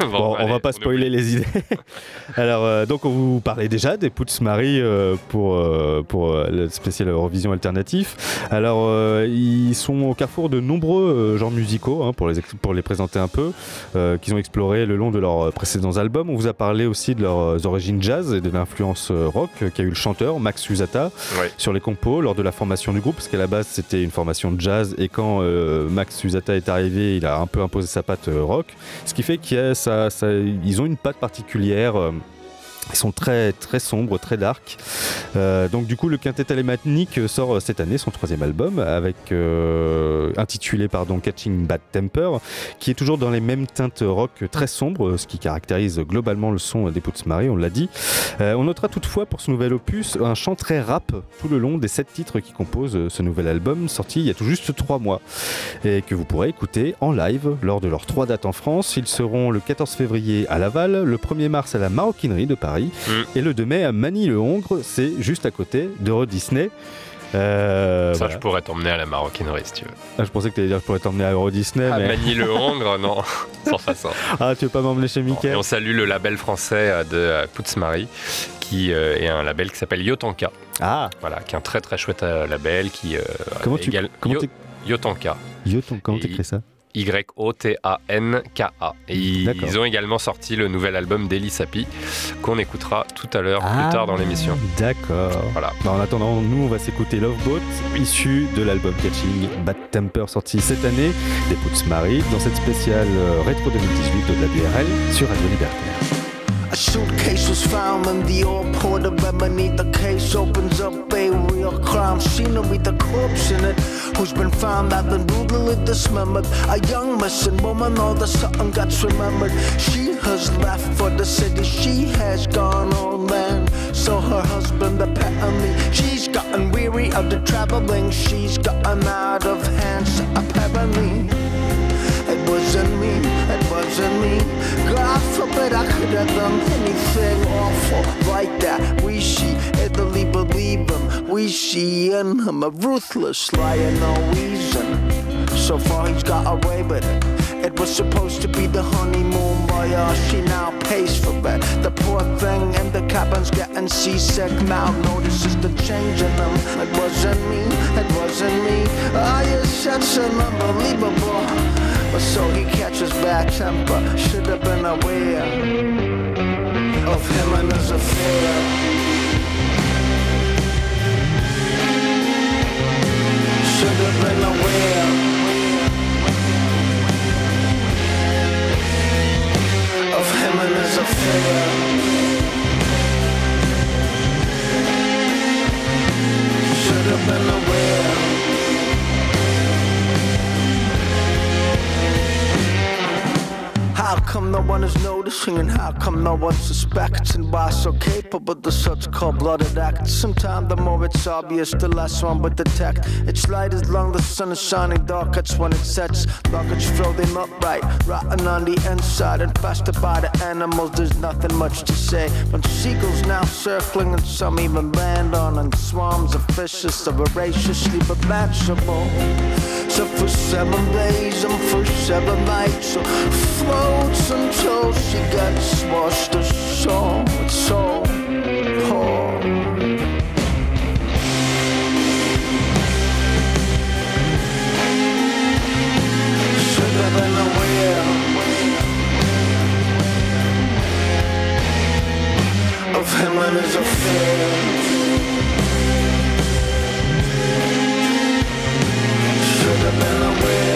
bon, on va pas spoiler les idées. Alors, euh, donc, on vous parlait déjà des Pouts Marie euh, pour, euh, pour le spécial Eurovision alternatif. Alors, ils sont au carrefour de nombreux genres musicaux, hein, pour, les pour les présenter un peu, qu'ils ont exploré le long de leurs précédents albums. On vous a parlé aussi de leurs origines jazz et de l'influence rock qu'a eu le chanteur Max Usata sur les compos lors de la formation du groupe, parce qu'à la base, c'était une formation de jazz, et quand Max Usata est arrivé, il a un peu imposé sa patte rock. Ce qui fait qu'ils ont une patte particulière. Euh, ils sont très très sombres, très dark. Euh, donc du coup, le quintet télémanique sort cette année son troisième album, avec euh, intitulé pardon Catching Bad Temper, qui est toujours dans les mêmes teintes rock très sombres, ce qui caractérise globalement le son des Pouts Marie, on l'a dit. Euh, on notera toutefois pour ce nouvel opus un chant très rap tout le long des sept titres qui composent ce nouvel album, sorti il y a tout juste trois mois, et que vous pourrez écouter en live lors de leurs trois dates en France. Ils seront le 14 février à Laval, le 1er mars à la Maroquinerie de Paris Mm. Et le 2 mai à Manille-le-Hongre, c'est juste à côté d'Euro Disney. Euh, ça, je pourrais t'emmener à la maroquinerie si tu veux. Ah, je pensais que tu allais dire que je pourrais t'emmener à Euro Disney. À Manille-le-Hongre, non, sans façon. Ah, tu veux pas m'emmener chez Mickey On salue le label français euh, de euh, Pouts-Marie, qui est un label qui s'appelle Yotanka. Ah Voilà, qui est un très très chouette label qui. comment tu. Comment Yotanka. Yotanka, comment t'écris ça? Y-O-T-A-N-K-A. ils ont également sorti le nouvel album d'Eli Sapi, qu'on écoutera tout à l'heure, plus tard dans l'émission. Ah, d'accord. Voilà. Bah, en attendant, nous, on va s'écouter Love Boat, issu de l'album Catching Bad Temper, sorti cette année, des Puts Marie, dans cette spéciale euh, rétro 2018 de la BRL sur Radio Libertaire. A suitcase was found in the old port of Beneath The case opens up a real crime scene with a corpse in it Who's been found I've been brutally dismembered A young missing woman, all the sudden gets remembered. She has left for the city, she has gone on land. So her husband apparently, she's gotten weary of the traveling. She's gotten out of hands apparently wasn't me, it wasn't me. God forbid I could have done anything awful like that. We she Italy believe him. In him a ruthless liar, no reason. So far he's got away with it. It was supposed to be the honeymoon voyage. She now pays for it. The poor thing in the cabin's getting seasick now. Notices the change in them. It wasn't me. It wasn't me. Ah, oh, yes, that's unbelievable. But so he catches bad temper. Should have been aware of him and his affair. Should have been aware of him and his affair. Should have been aware. How come no one is noticing and how come no one suspects and why so capable of such cold-blooded acts? Sometimes the more it's obvious, the less one would detect. It's light as long the sun is shining dark, it's when it sets. Luggage them upright, rotten on the inside, infested by the animals. There's nothing much to say. When seagulls now circling and some even land on, and swarms of fishes so voraciously but manageable. So for seven days and for seven nights, so some toes she got washed ashore. It's so poor. living the wheel of him and his affair. Should have been aware.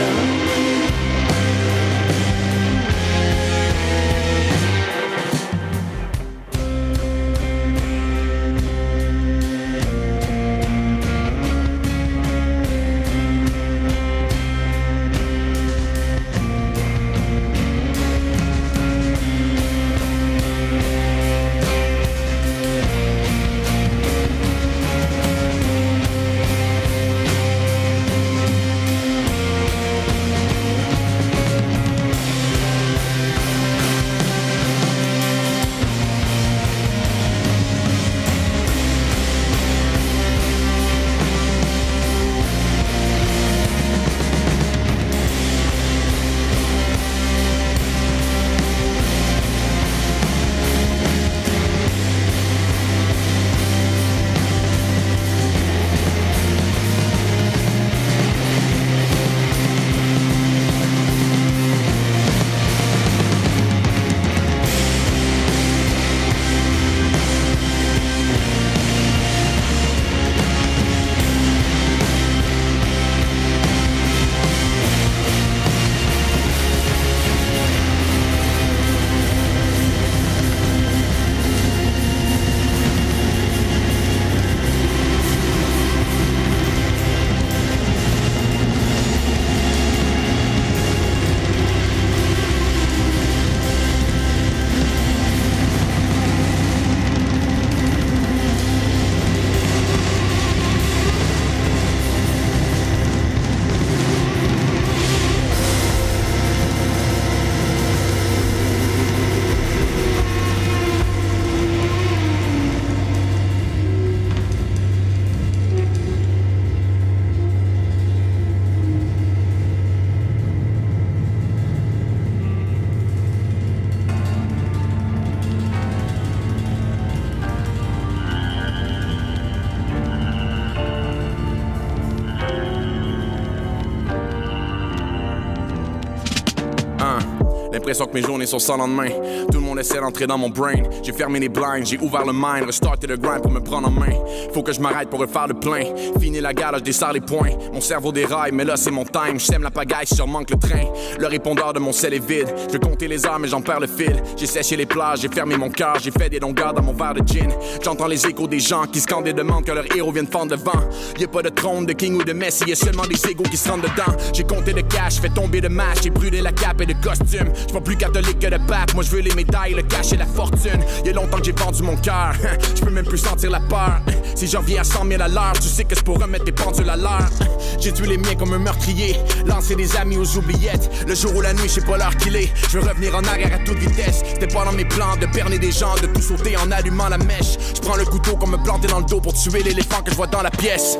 L'impression que mes journées sont sans lendemain. Tout le monde essaie d'entrer dans mon brain. J'ai fermé les blinds, j'ai ouvert le mind, restarté le grind pour me prendre en main. Faut que je m'arrête pour refaire le plein. Fini la gare, je desserre les points. Mon cerveau déraille, mais là c'est mon time. J'aime la pagaille, je manque le train. Le répondeur de mon sel est vide. Je veux compter les heures, mais j'en perds le fil. J'ai séché les plages, j'ai fermé mon cœur, j'ai fait des longueurs dans mon verre de gin. J'entends les échos des gens qui scandent et demandent que leur héros vienne fendre le vent. Y a pas de trône, de king ou de messie, y a seulement des égaux qui se rendent dedans. J'ai compté de cash, fait tomber de match, j'ai brûlé la cape et de costume. Plus catholique que de pape, moi je veux les médailles, le cash et la fortune. Y a longtemps que j'ai vendu mon cœur, je peux même plus sentir la peur. Si j'en viens à 100 000 à l'heure, tu sais que c'est pour remettre tes pendules à l'heure. J'ai tué les miens comme un meurtrier, lancé des amis aux oubliettes. Le jour ou la nuit, je sais pas l'heure qu'il est. Je veux revenir en arrière à toute vitesse. C'était pas dans mes plans de berner des gens, de tout sauter en allumant la mèche. Je prends le couteau comme me planter dans le dos pour tuer l'éléphant que je vois dans la pièce.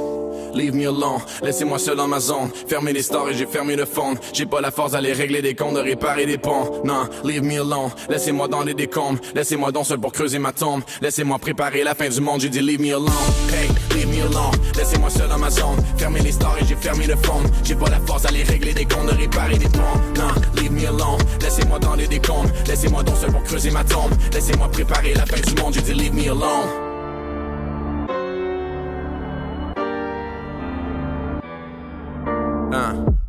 Leave me alone, laissez-moi seul dans ma zone. Fermez les stores et j'ai fermé le fond. J'ai pas la force d'aller régler des comptes, de réparer des ponts. Non, leave me alone, laissez-moi dans les décombres. Laissez-moi donc seul pour creuser ma tombe. Laissez-moi préparer la fin du monde, j'ai dit leave me alone. Hey, leave me alone, laissez-moi seul dans ma zone. Fermez les stores et j'ai fermé le fond. J'ai pas la force d'aller régler des comptes, de réparer des ponts. Non, leave me alone, laissez-moi dans les décombres. Laissez-moi donc seul pour creuser ma tombe. Laissez-moi préparer la fin du monde, j'ai dit leave me alone. Uh.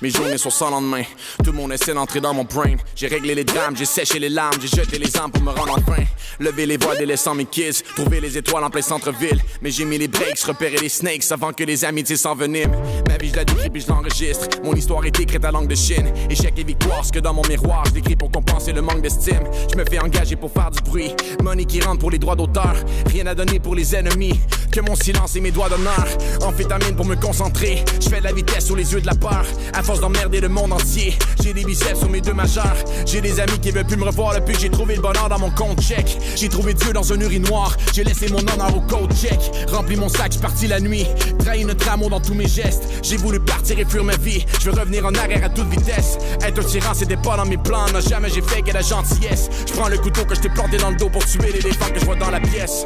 Mes journées sont sans lendemain. Tout monde essaie d'entrer dans mon brain. J'ai réglé les drames, j'ai séché les larmes, j'ai jeté les armes pour me rendre enfin. Lever les voiles délaissant mes kids, trouver les étoiles en plein centre-ville. Mais j'ai mis les breaks, repérer les snakes avant que les amitiés s'enveniment. Ma vie, je la décris puis je l'enregistre. Mon histoire est écrite à langue de Chine. Échec et victoire, ce que dans mon miroir, je décris pour compenser le manque d'estime. Je me fais engager pour faire du bruit. Money qui rentre pour les droits d'auteur. Rien à donner pour les ennemis. Que mon silence et mes doigts d'honneur. Amphétamine pour me concentrer. Je fais de la vitesse sous les yeux de la peur force d'emmerder le monde entier. J'ai des biceps sur mes deux majeurs. J'ai des amis qui veulent plus me revoir depuis que j'ai trouvé le bonheur dans mon compte check. J'ai trouvé Dieu dans un urinoir. J'ai laissé mon honneur au code check. Rempli mon sac, j'suis parti la nuit. Trahi notre amour dans tous mes gestes. J'ai voulu partir et fuir ma vie. Je veux revenir en arrière à toute vitesse. Être un tyran, c'était pas dans mes plans. Non, jamais j'ai fait que la gentillesse. Je prends le couteau que je t'ai planté dans le dos pour tuer l'éléphant que je vois dans la pièce.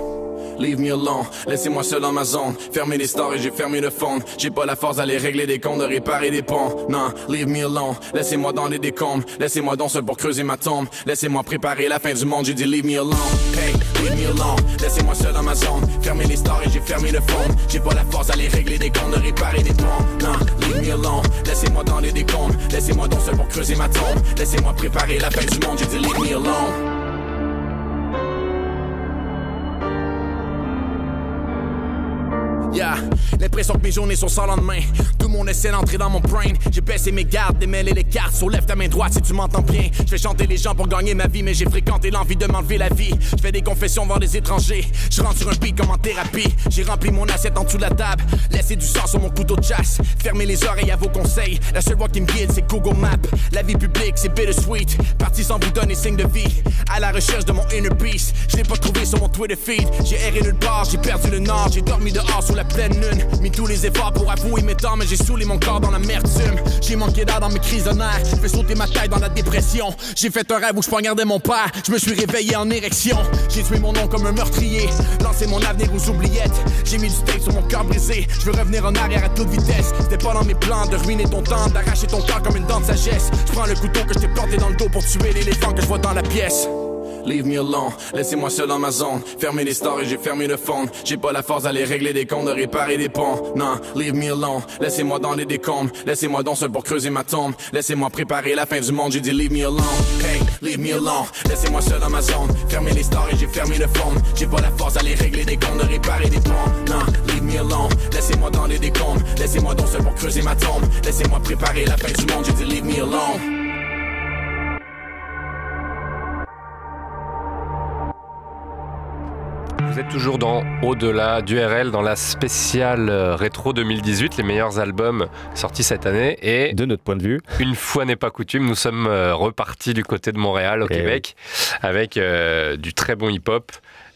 Leave me alone, laissez-moi seul dans ma zone. Fermez les stores et j'ai fermé le fond. J'ai pas la force d'aller régler des comptes, de réparer des ponts. Non, leave me alone, laissez-moi dans les décombres. Laissez-moi donc seul pour creuser ma tombe. Laissez-moi préparer la fin du monde, j'ai dit leave me alone. Hey, leave me alone, laissez-moi seul dans ma zone. Fermez les stores et j'ai fermé le fond. J'ai pas la force d'aller régler des comptes, de réparer des ponts. Non, leave me alone, laissez-moi dans les décombres. Laissez-moi donc seul pour creuser ma tombe. Laissez-moi préparer la fin du monde, j'ai dit leave me alone. Yeah, l'impression que mes journées sont sans lendemain. Tout le monde essaie d'entrer dans mon brain. J'ai baissé mes gardes, démêlé les cartes. Sur lève ta main droite si tu m'entends bien. Je fais chanter les gens pour gagner ma vie, mais j'ai fréquenté l'envie de m'enlever la vie. Je fais des confessions devant des étrangers. Je rentre sur un beat comme en thérapie. J'ai rempli mon assiette en dessous de la table. Laissé du sang sur mon couteau de chasse. Fermez les oreilles à vos conseils. La seule voix qui me guide, c'est Google Maps. La vie publique, c'est bittersweet. Parti sans vous donner signe de vie. À la recherche de mon inner peace. Je l'ai pas trouvé sur mon Twitter feed. J'ai erré nulle part, j'ai perdu le nord. J'ai dormi dehors sous la pleine lune. Mis tous les efforts pour avouer mes temps, mais j'ai saoulé mon corps dans l'amertume. J'ai manqué d'air dans mes crises de nerfs. Fait sauter ma taille dans la dépression. J'ai fait un rêve où je poignardais mon père. Je me suis réveillé en érection. J'ai tué mon nom comme un meurtrier. Lancé mon avenir aux oubliettes. J'ai mis du steak sur mon corps brisé. Je veux revenir en arrière à toute vitesse. C'était pas dans mes plans de ruiner ton temps, d'arracher ton corps comme une dent de sagesse. Je prends le couteau que je t'ai planté dans le dos pour tuer l'éléphant que je vois dans la pièce. Leave me alone, laissez-moi seul dans ma zone. Fermez les stores et j'ai fermé le fond. J'ai pas la force d'aller régler des comptes, de réparer des ponts. Non, leave me alone, laissez-moi dans les décombres. Laissez-moi donc seul pour creuser ma tombe. Laissez-moi préparer la fin du monde, j'ai dit leave me alone. Hey, leave me alone, laissez-moi seul dans ma zone. Fermez les stores et j'ai fermé le fond. J'ai pas la force d'aller régler des comptes, de réparer des ponts. Non, leave me alone, laissez-moi dans les décombres. Laissez-moi donc seul pour creuser ma tombe. Laissez-moi préparer la fin du monde, j'ai dit leave me alone. Êtes toujours dans Au-delà du RL, dans la spéciale euh, rétro 2018, les meilleurs albums sortis cette année. Et de notre point de vue, une fois n'est pas coutume, nous sommes euh, repartis du côté de Montréal, au eh Québec, avec euh, du très bon hip-hop.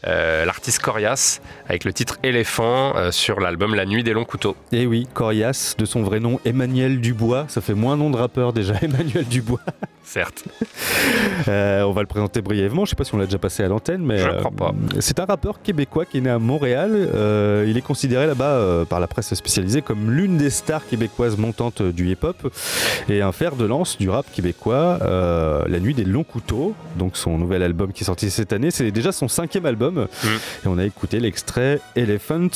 L'artiste Corias avec le titre Éléphant sur l'album La Nuit des Longs Couteaux. Et eh oui, Corias, de son vrai nom Emmanuel Dubois, ça fait moins nom de rappeur déjà, Emmanuel Dubois. Certes. on va le présenter brièvement, je sais pas si on l'a déjà passé à l'antenne, mais c'est un rappeur québécois qui est né à Montréal. il est considéré là-bas par la presse spécialisée comme l'une des stars québécoises montantes du hip-hop et un fer de lance du rap québécois, La Nuit des Longs Couteaux, donc son nouvel album qui est sorti cette année. C'est déjà son cinquième album. Mm. Et on a écouté l'extrait Elephant.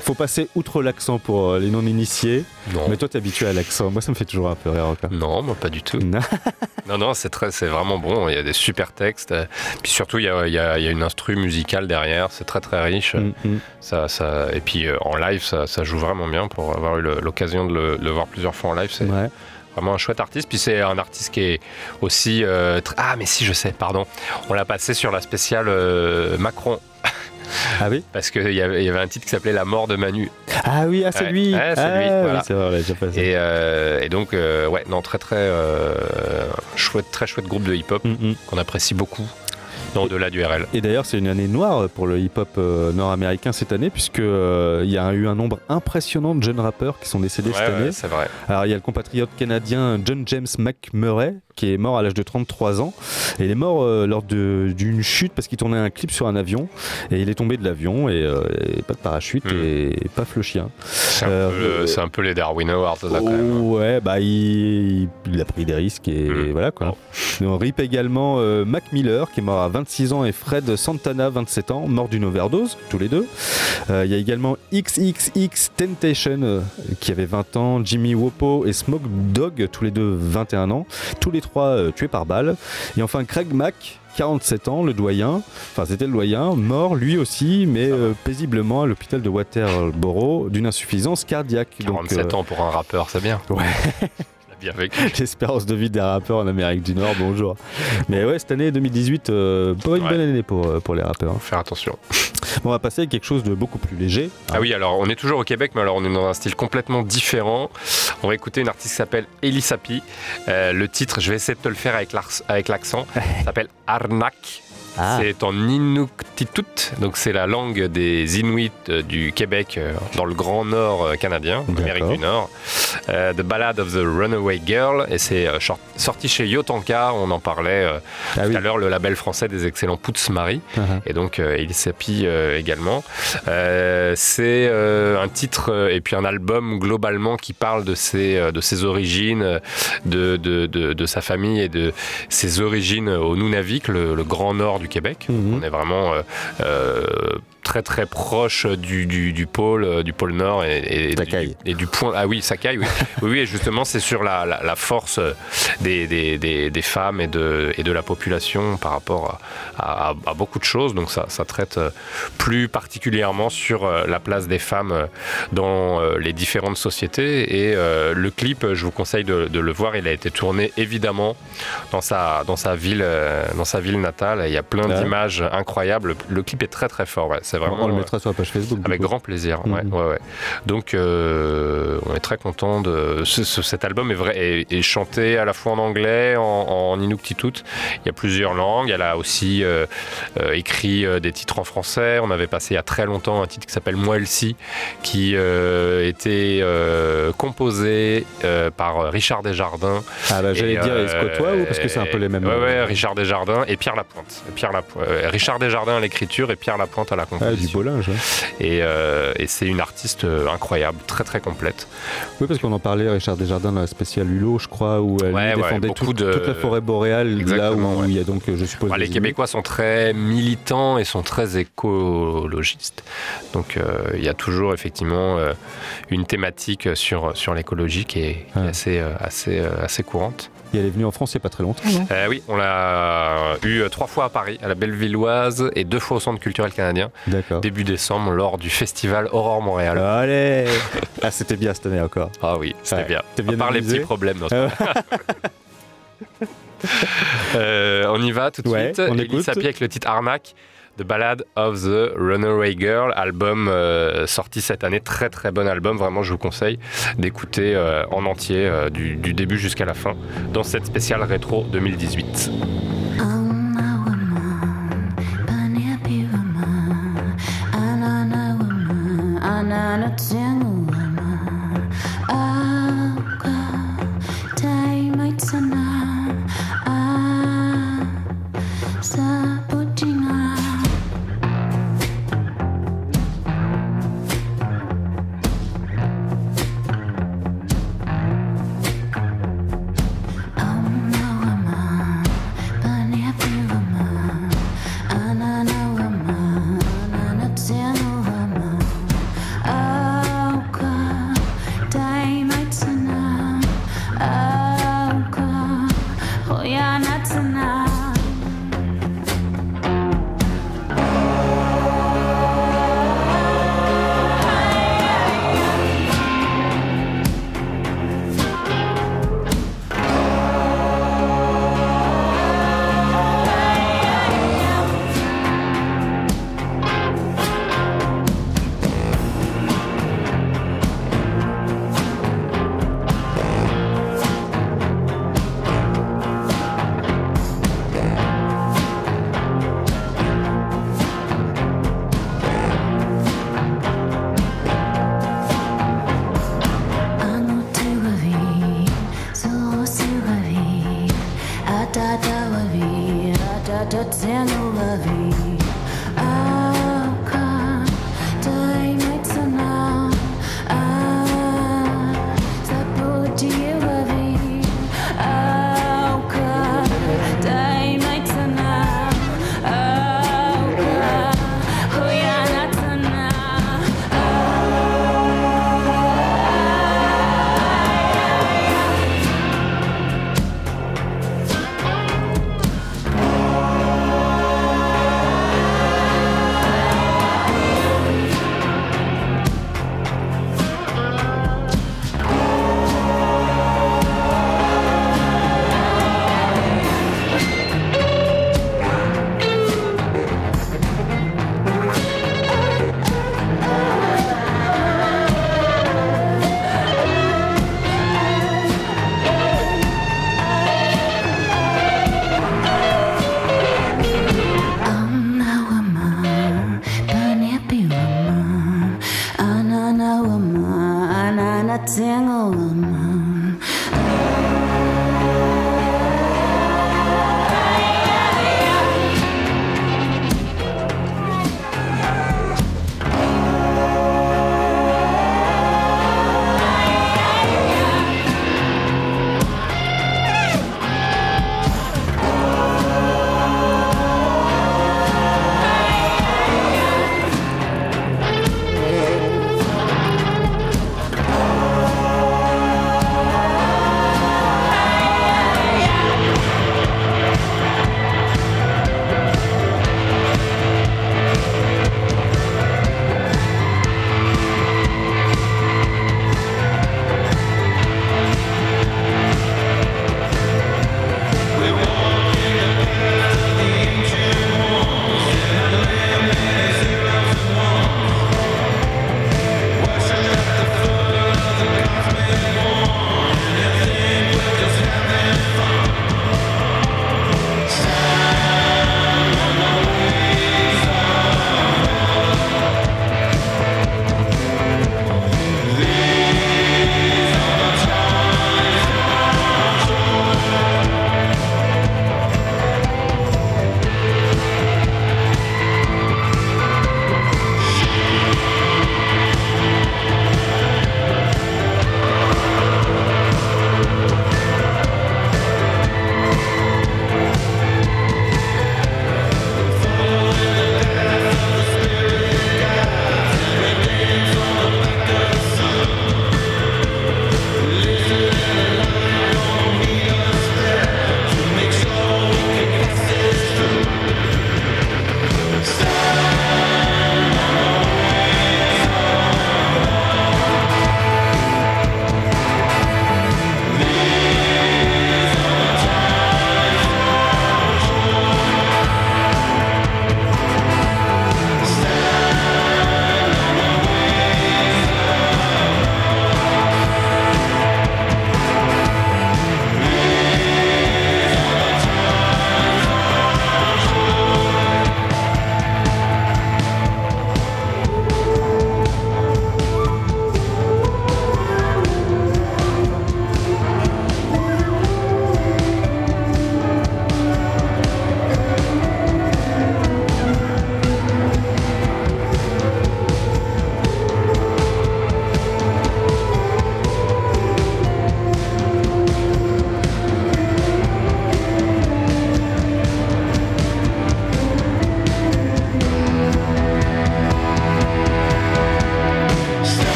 Faut passer outre l'accent pour euh, les non-initiés. Mais toi, t'es habitué à l'accent. Moi, ça me fait toujours un peu rire. Non, moi, pas du tout. non, non, c'est très, c'est vraiment bon. Il y a des super textes. Puis surtout, il y a, il y a, une instru musicale derrière. C'est très, très riche. Mm, mm. Ça, ça, et puis euh, en live, ça, ça, joue vraiment bien pour avoir eu l'occasion de le, le, voir plusieurs fois en live. C'est ouais vraiment un chouette artiste. Puis c'est un artiste qui est aussi. Euh, ah, mais si, je sais, pardon. On l'a passé sur la spéciale euh, Macron. Ah oui Parce qu'il y, avait un titre qui s'appelait La mort de Manu. Ah oui, ah, c'est lui ouais, c'est lui, ah, c'est vrai, déjà passé. Et, euh, et, donc, ouais, non, très très chouette, très chouette groupe de hip-hop mm, mm. qu'on apprécie beaucoup du RL. Et d'ailleurs, c'est une année noire pour le hip-hop euh, nord-américain cette année, puisqu'il euh, il y a eu un nombre impressionnant de jeunes rappeurs qui sont décédés cette année. c'est vrai. Alors, il y a le compatriote canadien John James McMurray, qui est mort à l'âge de 33 ans. Et il est mort euh, lors d'une chute parce qu'il tournait un clip sur un avion. Et il est tombé de l'avion et, pas de parachute hmm. et, paf le chien. C'est un, peu les Darwin Awards, là, quand même. Ouais, bah, il, a pris des risques et hmm. voilà quoi. On rip également Mac Miller, qui est mort à 20 26 ans et Fred Santana, 27 ans, mort d'une overdose, tous les deux. Euh, il y a également XXX Temptation, euh, qui avait 20 ans, Jimmy Wopo et Smoke Dog, tous les deux 21 ans, tous les trois euh, tués par balle. Et enfin Craig Mack, 47 ans, le doyen, enfin c'était le doyen, mort lui aussi, mais paisiblement à l'hôpital de Waterboro d'une insuffisance cardiaque. 47 ans pour un rappeur, c'est bien. Ouais. L'espérance de vie des rappeurs en Amérique du Nord, bonjour. Mais ouais, cette année 2018, euh, pas une bonne année pour, euh, pour les rappeurs. Hein. Faire attention. on va passer à quelque chose de beaucoup plus léger. Ah oui, alors on est toujours au Québec, mais alors on est dans un style complètement différent. On va écouter une artiste qui s'appelle Elisapi. Euh, le titre, je vais essayer de te le faire avec l'accent, s'appelle Arnak. Ah. C'est en Inuktitut, donc c'est la langue des Inuits euh, du Québec euh, dans le Grand Nord euh, canadien, Amérique du Nord. the Ballad of the Runaway Girl, et c'est sorti chez Yotanka, on en parlait ah tout à l'heure, le label français des excellents Pouts Marie, uh-huh. et donc il s'appuie également. c'est un titre et puis un album globalement qui parle de ses, de ses origines, de, de, de, sa famille et de ses origines au Nunavik, le, le Grand Nord du Québec. Mhm. On est vraiment euh, euh, très très proche du, du, pôle euh, du pôle nord et, et, du, et du point ah oui Sakai oui. Oui, et justement c'est sur la, la, force des, des, des, femmes et de, et de la population par rapport à, à, beaucoup de choses. Donc ça, ça, traite plus particulièrement sur la place des femmes dans les différentes sociétés. Et le clip je vous conseille de, de, le voir. Il a été tourné évidemment dans sa, dans sa ville dans sa ville natale. Il y a plein d'images incroyables. Le, clip est très très fort ouais vraiment. On le mettra sur la page Facebook. Avec grand plaisir. Mhm. ouais, ouais. Donc, euh, on est très content de. cet album est, vrai, est, chanté à la fois en anglais, en, en, Inuktitut. Il y a plusieurs langues. Elle a aussi euh, euh, écrit des titres en français. On avait passé il y a très longtemps un titre qui s'appelle Moi Elsie, qui était composé par Richard Desjardins. Ah bah j'allais dire, est-ce que toi ou parce que c'est un peu les mêmes. Ouais, ouais, Richard Desjardins et Pierre Lapointe. Pierre Lapointe. Richard Desjardins à l'écriture et Pierre Lapointe à la composition. Ah, du beau linge. Euh, et, c'est une artiste euh, incroyable, très très complète. Oui, parce qu'on en parlait, Richard Desjardins, dans la spéciale Hulot, je crois, où elle défendait toute la forêt boréale, là où il y a donc, je suppose. les Québécois sont très militants et sont très écologistes. Donc euh, il y a toujours effectivement une thématique sur, sur l'écologie qui est, assez, assez, assez courante elle est venue en France il n'y a pas très longtemps, euh, Oui, on l'a eu euh, trois fois à Paris, à la Bellevilloise, et deux fois au Centre culturel canadien. Début décembre, lors du festival Aurore Montréal. Allez Ah, c'était bien cette année encore. Ah oui, c'était bien. bien. À part les petits problèmes. euh, on y va tout de suite. On écoute. avec le titre Arnaque. The Ballad of the Runaway Girl, album euh, sorti cette année, très très bon album, vraiment je vous conseille d'écouter euh, en entier euh, du début jusqu'à la fin dans cette spéciale rétro 2018.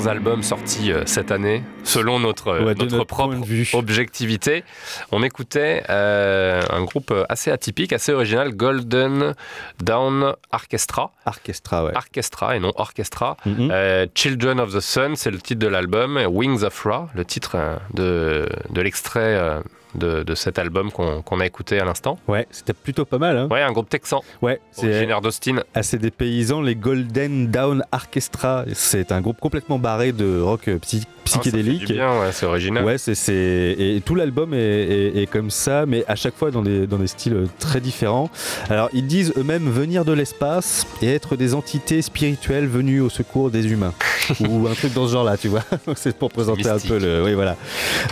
100 albums sortis euh, cette année, selon notre, notre, propre objectivité. On écoutait euh, un groupe euh, assez atypique, assez original, Golden Dawn Orchestra. Orchestra. Orchestra et non Orchestra. Mm-hmm. Children of the Sun, c'est le titre de l'album. Wings of Ra, le titre de, de l'extrait de, cet album qu'on a écouté à l'instant. Ouais, c'était plutôt pas mal. Hein. Ouais, un groupe texan. Ouais, c'est originaire d'Austin. Assez des paysans, les Golden Down Orchestra. C'est un groupe complètement barré de rock psy psychédélique. c'est bien, ouais, c'est original. Ouais, c'est, et tout l'album est, comme ça, mais à chaque fois dans des, dans des styles très différents. Alors, ils disent eux-mêmes venir de l'espace et être des entités spirituelles venues au secours des humains. Ou un truc dans ce genre-là, tu vois. c'est pour présenter un peu le. Oui, voilà.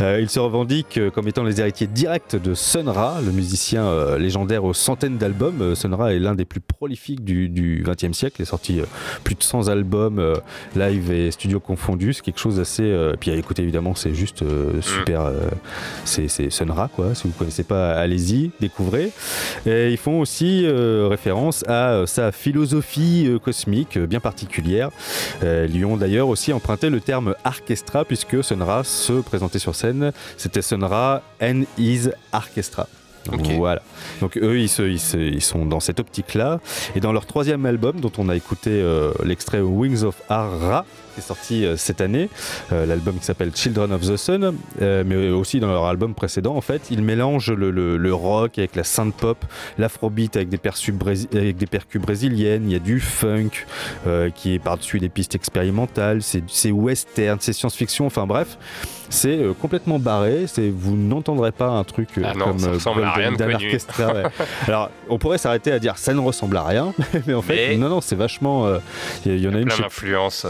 Euh, ils se revendiquent comme étant les héritiers directs de Sun Ra, le musicien euh, légendaire aux centaines d'albums. Euh, Sun Ra est l'un des plus prolifiques du XXe siècle. Il est sorti plus de 100 albums, live et studio confondus. C'est quelque chose d'assez euh, puis à écouter évidemment, c'est juste euh, mm. super. Euh, c'est Sunra quoi. Si vous connaissez pas, allez-y, découvrez. Et ils font aussi référence à sa philosophie cosmique bien particulière. ils lui ont d'ailleurs aussi emprunté le terme orchestra puisque Sunra se présentait sur scène. C'était Sunra and Is Orchestra. Voilà. Donc eux, ils, ils, sont dans cette optique-là. Et dans leur troisième album, dont on a écouté l'extrait Wings of Ara, sorti euh, cette année, euh, l'album qui s'appelle Children of the Sun, euh, mais aussi dans leur album précédent, en fait, ils mélangent le, rock avec la synth pop, l'afrobeat avec des avec des percus brésiliennes, il y a du funk qui est par-dessus des pistes expérimentales, c'est western, c'est science-fiction, enfin bref c'est complètement barré. C'est vous n'entendrez pas un truc ah comme ça Alors, on pourrait s'arrêter à dire ça ne ressemble à rien, mais en fait, non, non, c'est vachement. Il y, en a, une. Plein d'influences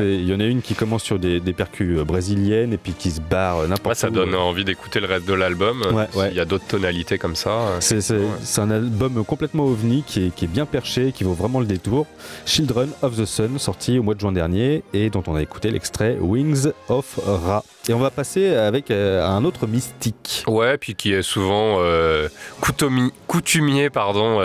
il y en a une qui commence sur des, percus euh, brésiliennes et puis qui se barre euh, n'importe où. Ça donne envie d'écouter le reste de l'album. Il y a d'autres tonalités comme ça. Euh, c'est un album complètement ovni qui est, bien perché, qui vaut vraiment le détour. Children of the Sun, sorti au mois de juin dernier et dont on a écouté l'extrait Wings of Ra. Et on va passer avec un autre mystique. Ouais, puis qui est souvent coutumier, pardon,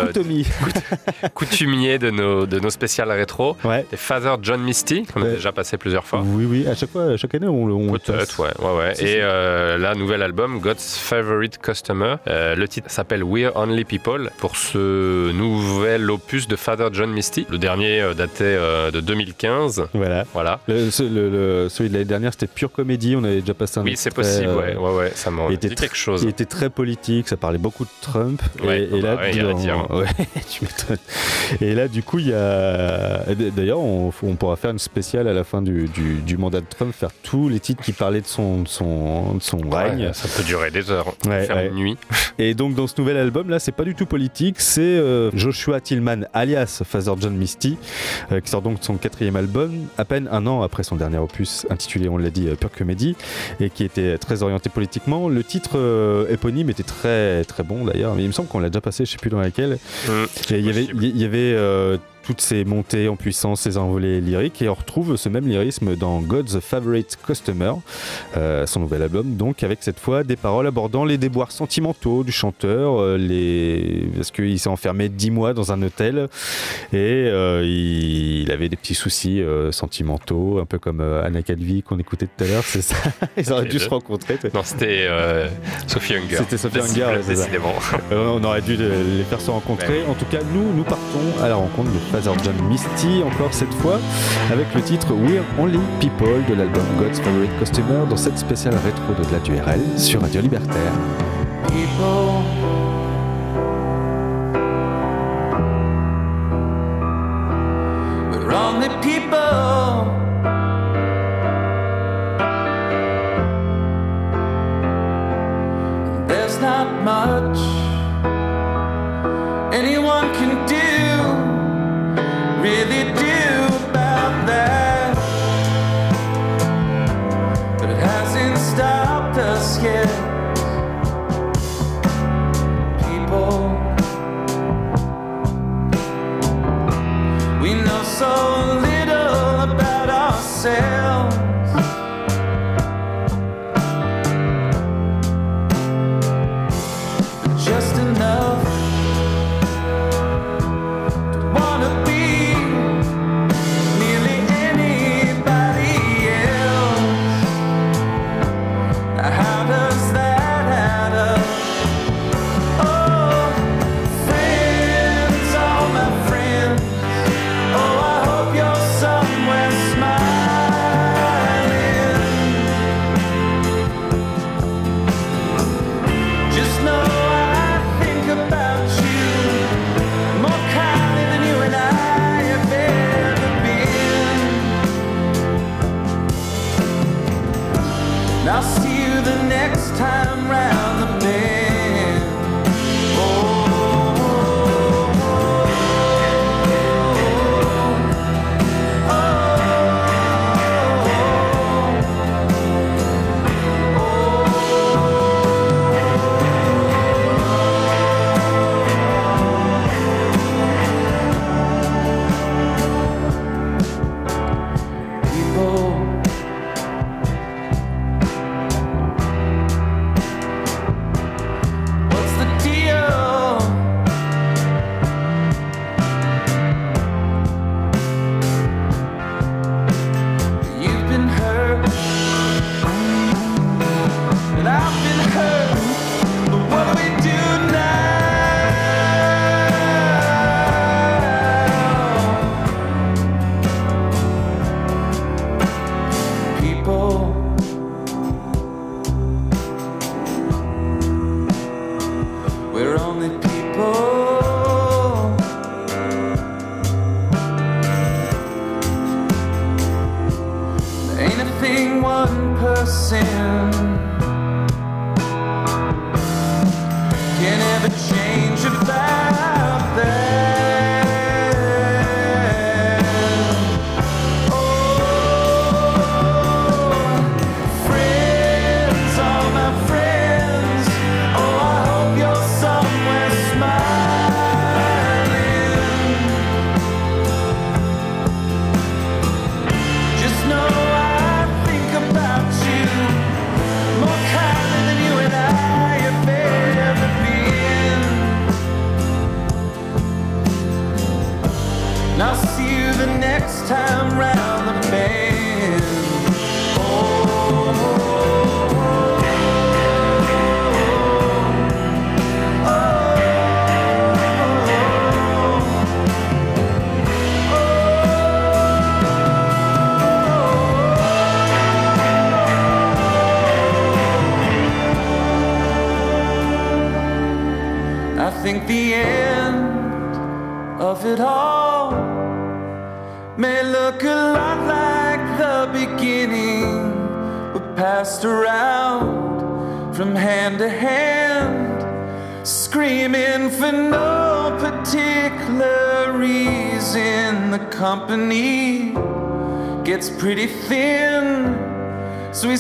coutumier de nos, de nos spéciales rétro. Ouais. Father John Misty, qu'on a déjà passé plusieurs fois. Oui, oui, à chaque fois, chaque année, on, on Peut-être, ouais, ouais, ouais. Et euh, là, nouvel album, God's Favorite Customer. Euh, le titre s'appelle We're Only People pour ce nouvel opus de Father John Misty. Le dernier euh, datait euh, de 2015. Voilà. voilà. Le, celui de l'année dernière, c'était pure comédie. On avait déjà passé un Oui, c'est possible, ouais, ouais, ouais. Ça m'a dit quelque chose. Il était très politique, ça parlait beaucoup de Trump. Ouais, et, là, bah, il y a dire. Ouais, tu m'étonnes. Et là, du coup, il y a. D'ailleurs, on, on pourra faire une spéciale à la fin du, du, mandat de Trump, faire tous les titres qui parlaient de son, son, son règne. Ça peut durer des heures, faire une nuit. Et donc dans ce nouvel album là, c'est pas du tout politique, c'est euh, Joshua Tillman alias Father John Misty, euh, qui sort donc son quatrième album, à peine un an après son dernier opus intitulé, on l'a dit, euh, Pure Comedy, et qui était très orienté politiquement. Le titre éponyme était très très bon d'ailleurs, mais il me semble qu'on l'a déjà passé, je sais plus dans laquelle. Mmh, il y avait, il y avait toutes ces montées en puissance, ces envolées lyriques, et on retrouve ce même lyrisme dans God's Favorite Customer, euh, son nouvel album, donc avec cette fois des paroles abordant les déboires sentimentaux du chanteur, euh, les... parce qu'il s'est enfermé dix mois dans un hôtel, et euh, il... avait des petits soucis sentimentaux, un peu comme Anna Calvi qu'on écoutait tout à l'heure, c'est ça Ils auraient dû se rencontrer. Non, c'était Sophie Hunger. C'était Sophie Hunger, décidément. on aurait dû les faire se rencontrer. En tout cas, nous, nous partons à la rencontre de John Misty, encore cette fois, avec le titre We're Only People de l'album God's Favorite Customer dans cette spéciale rétro de la URL sur Radio Libertaire.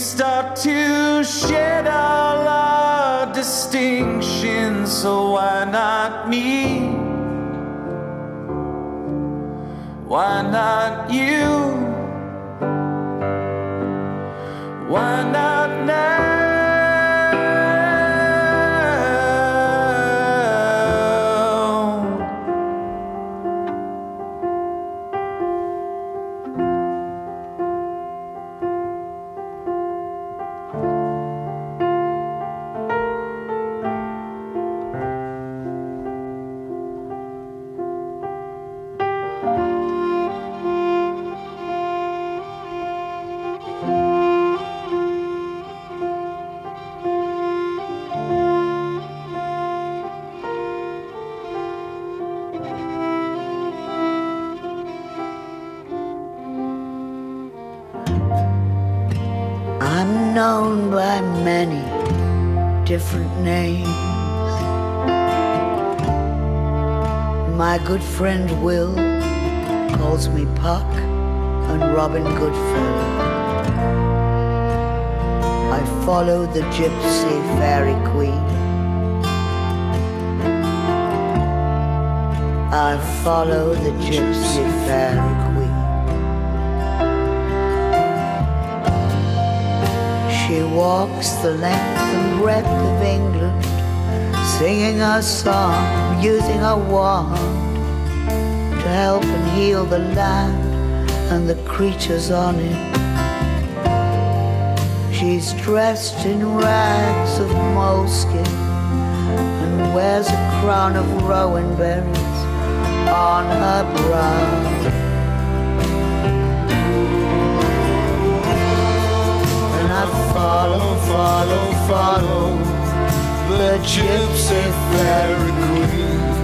Start to shed all our distinctions. So why not me? Why not you? Why not friend Will calls me Puck and Robin Goodfellow. I follow the gypsy fairy queen. I follow the gypsy fairy queen. She walks the length and breadth of England, singing a song, using a wand to help and heal the land and the creatures on it. She's dressed in rags of moleskin and wears a crown of rowan berries on her brow. And I follow, follow, follow the gypsy fairy queen.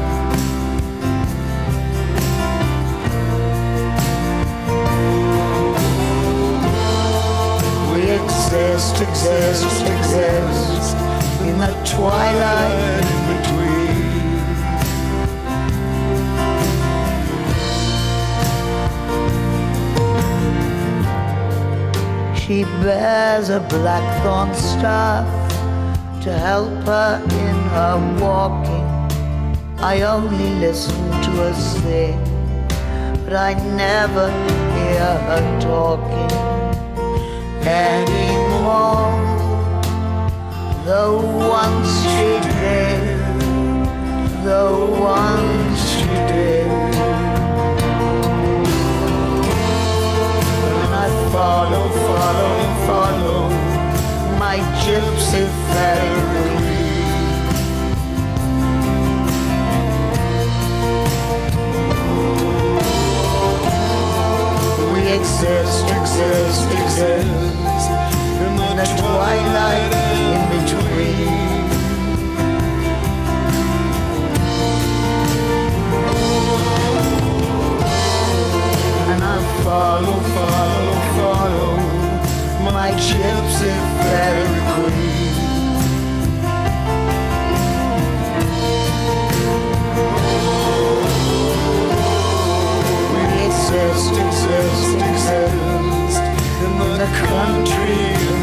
Exist, exist, exist in the twilight in between. She bears a blackthorn staff to help her in her walking. I only listen to her sing, but I never hear her talking anymore. The ones she did, the ones she did. And I follow, follow, follow my gypsy fairy. We exist, exist, exist the twilight in between. And I follow, follow, follow my gypsy fairy queen. Exist, exist, exist in the country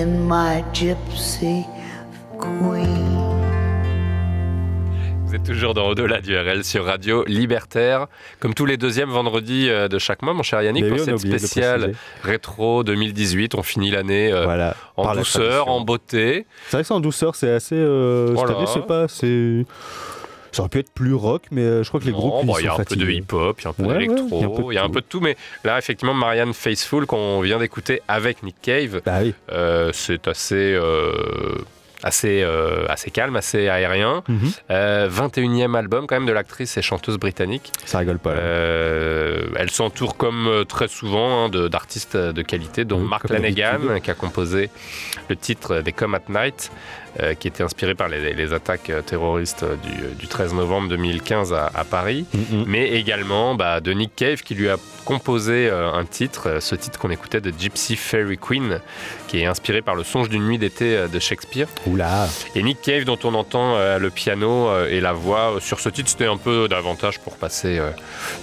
Me and my gypsy queen. Vous êtes toujours dans Au-delà du RL sur Radio Libertaire. Comme tous les deuxièmes vendredis euh, de chaque mois, mon cher Yannick, Mais pour oui, cette spéciale rétro 2018, on finit l'année euh, Voilà, en la douceur, en beauté. C'est vrai que c'est en douceur, c'est assez. euh, Voilà. Année, c'est pas. c'est- Ça aurait pu être plus rock, mais euh, je crois que les Non, groupes. bah, ils Il y a un peu de hip-hop, il y a un peu Ouais, d'électro, il y a un peu de il y a un tout. peu de tout. Mais là, effectivement, Marianne Faithful, qu'on vient d'écouter avec Nick Cave, Bah oui. euh, c'est assez, euh, assez, euh, assez calme, assez aérien. Mhm. Euh, 21e album quand même de l'actrice et chanteuse britannique. Ça rigole pas. là. Elle s'entoure comme très souvent hein, d'artistes de qualité, dont Oui, Mark d'habitude. qui a composé le titre des Come at Night, euh, qui était inspiré par les, les attaques euh, terroristes euh, du, du 13 novembre 2015 à, à Paris, Mhm. mais également bah, de Nick Cave, qui lui a composé euh, un titre, ce titre qu'on écoutait de Gypsy Fairy Queen, qui est inspiré par le songe d'une nuit d'été de Shakespeare. Oula. Et Nick Cave, dont on entend euh, le piano et la voix sur ce titre, c'était un peu davantage pour passer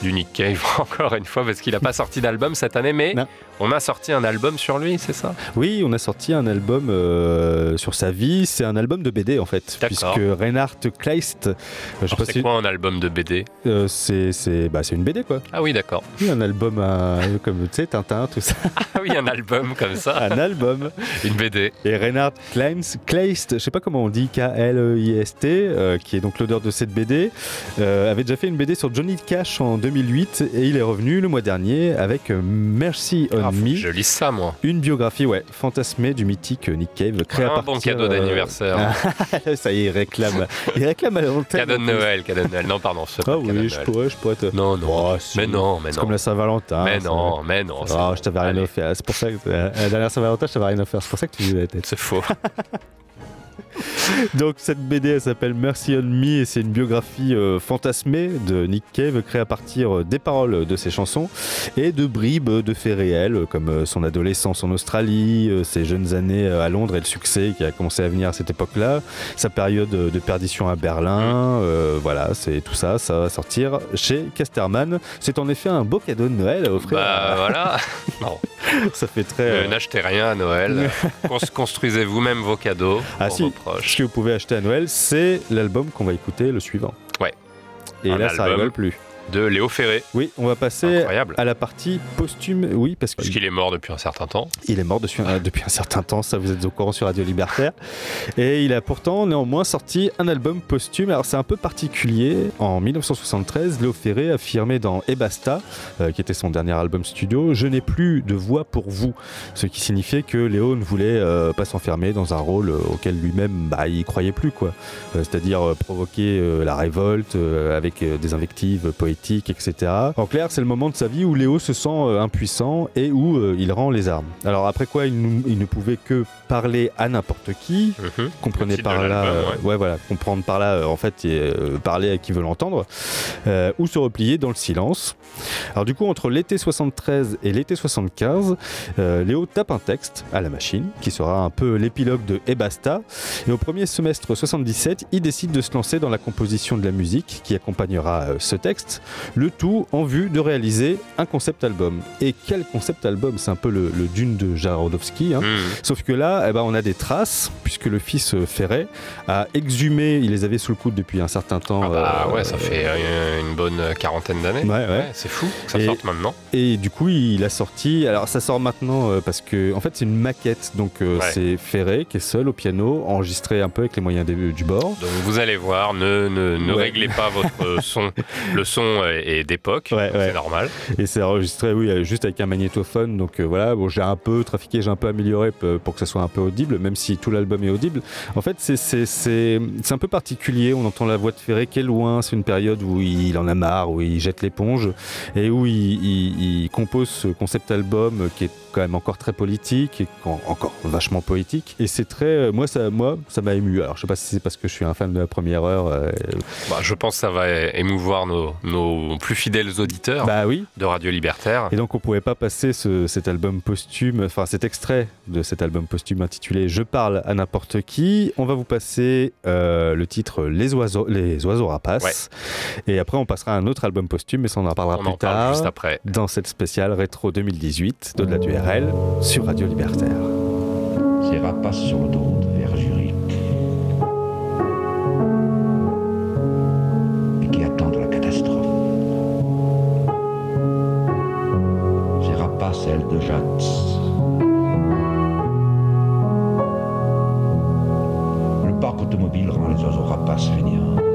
du Nick Cave encore une fois, parce qu'il n'a pas sorti d'album cette année, mais Non. On a sorti un album sur lui, c'est ça? Oui, on a sorti un album euh, sur sa vie. C'est un album de BD en fait, puisque Reinhard Kleist, euh, C'est si quoi un album de BD euh, c'est c'est bah, c'est une BD quoi. Ah oui, d'accord. Oui, un album à- comme tu sais Tintin tout ça, Ah oui, un album comme ça, un album. une BD. Et Reinhard Kleist, Kleist, je sais pas comment on dit, K-L-E-I-S-T, euh, qui est donc l'auteur de cette BD, euh, avait déjà fait une BD sur Johnny Cash en 2008 et il est revenu le mois dernier avec euh, Mercy on Je lis ça, moi. Une biographie, ouais, fantasmée du mythique Nick Cave, créé à Un partir... bon cadeau euh, d'anniversaire. ça y est, il réclame. Il réclame à l'antenne. Cadeau de Noël, cadeau de Noël. Non, pardon, c'est pas Ah oui, je pourrais, je pourrais te... Non, non. Oh, si. Mais non, mais C'est non. comme la Saint-Valentin. Mais non, mais non. c'est Ah, bon. je t'avais rien Allez, offert. C'est pour ça que euh, la dernière Saint-Valentin, je t'avais rien offert. C'est pour ça que tu faisais la tête. C'est faux. Donc cette BD elle s'appelle Mercy on Me et c'est une biographie euh, fantasmée de Nick Cave créée à partir euh, des paroles de ses chansons et de bribes de faits réels euh, comme son adolescence en Australie, ses jeunes années à Londres et le succès qui a commencé à venir à cette époque-là, sa période de perdition à Berlin, euh, voilà, c'est tout ça, ça va sortir chez Casterman. C'est en effet un beau cadeau de Noël à offrir. Bah voilà. Non, ça fait très... euh, n'achetez rien à Noël. Cons- Construisez vous-même vos cadeaux Ah si, ce que vous pouvez acheter à Noël, c'est l'album qu'on va écouter, le suivant. Ouais. Et Un là, ça rigole plus. De Léo Ferré. Oui, on va passer Incroyable. à la partie posthume. Oui, parce Parce qu'il est mort depuis un certain temps. est mort euh, depuis un certain temps, ça vous êtes au courant sur Radio Libertaire. Et il a pourtant néanmoins sorti un album posthume. Alors c'est un peu particulier. En 1973, Léo Ferré affirmait dans Et Basta, euh, qui était son dernier album studio, Je n'ai plus de voix pour vous. Ce qui signifiait que Léo ne voulait euh, pas s'enfermer dans un rôle auquel lui-même bah, il croyait plus. quoi. Euh, C'est-à-dire provoquer la révolte avec des invectives poétiques, etc. En clair, c'est le moment de sa vie où Léo se sent euh, impuissant et où euh, il rend les armes. Alors après quoi, il, nous- il ne pouvait que parler à n'importe qui, Mhm. comprenez par là, l'album, euh, ouais. voilà, comprendre par là, en fait, et, parler à qui veut l'entendre, ou se replier dans le silence. Alors du coup, entre l'été 73 et l'été 75, euh, Léo tape un texte à la machine, qui sera un peu l'épilogue de Et basta. Et au premier semestre 77, il décide de se lancer dans la composition de la musique qui accompagnera euh, ce texte, le tout en vue de réaliser un concept album. Et quel concept album? C'est un peu le, le Dune de Jarodowski. hein. Mhm. Sauf que là, eh ben, on a des traces, puisque le fils euh, Ferret a exhumé, il les avait sous le coude depuis un certain temps. Ah bah euh, ouais, ça fait une bonne quarantaine d'années. Ouais, ouais. C'est fou que ça Et- sorte maintenant. Et du coup, il a sorti. Alors, ça sort maintenant euh, parce que, en fait, c'est une maquette. Donc, euh, Ouais. c'est Ferret qui est seul au piano, enregistré un peu avec les moyens du bord. Donc vous allez voir, ne, ne, ne Ouais. réglez pas votre son. Le son est est d'époque, Ouais, c'est normal. Et c'est enregistré, oui, euh, juste avec un magnétophone. Donc, euh, voilà, bon, j'ai un peu trafiqué, j'ai un peu amélioré pour que ça soit un peu audible, même si tout l'album est audible. En fait, c'est un peu particulier. On entend la voix de Ferré qui est loin. C'est une période où il en a marre, où il jette l'éponge et où il, compose ce concept album qui est quand même encore très politique et encore vachement poétique. Et c'est très, moi ça, moi ça m'a ému. Alors je sais pas si c'est parce que je suis un fan de la première heure. Bah, je pense que ça va émouvoir nos, nos plus fidèles auditeurs bah, oui. de Radio Libertaire. Et donc on pouvait pas passer ce, cet album posthume, enfin cet extrait de cet album posthume intitulé Je parle à n'importe qui. On va vous passer le titre Les oiseaux, les oiseaux rapaces. Et après on passera à un autre album posthume, mais ça on en parlera plus tard. Juste après. Dans cette spéciale rétro 2018 de du Sur Radio Libertaire. Ces rapaces sur l'autoroute vers Zurich. Et qui attendent la catastrophe. Ces rapaces, ailes de Jats. Le parc automobile rend les oiseaux rapaces fainéants.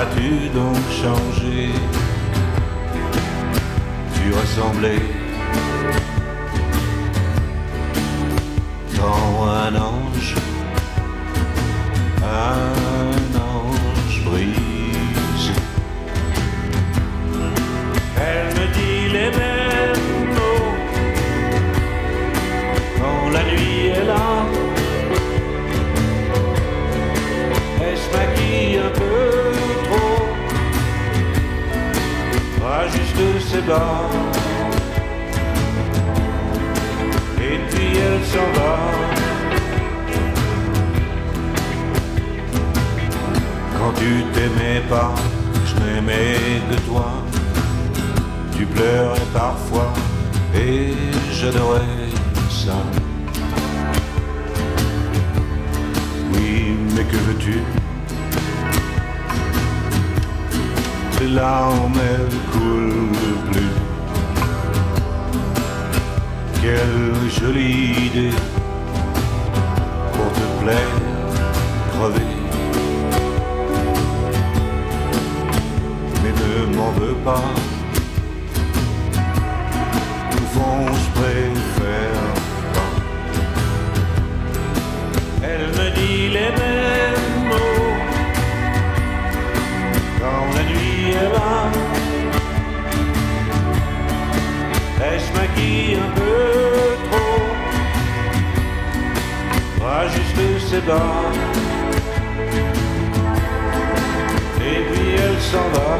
As-tu donc changé Tu ressemblais quand un ange, Et puis elle s'en va. Quand tu t'aimais pas, je n'aimais que toi. Tu pleurais parfois et j'adorais ça. Oui, mais que veux-tu? Les larmes elles coulent plus. Quelle jolie idée pour te plaire, crever. Mais ne m'en veux pas. Là. Elle se maquille un peu trop, rajuste ses dents. Et puis elle s'en va.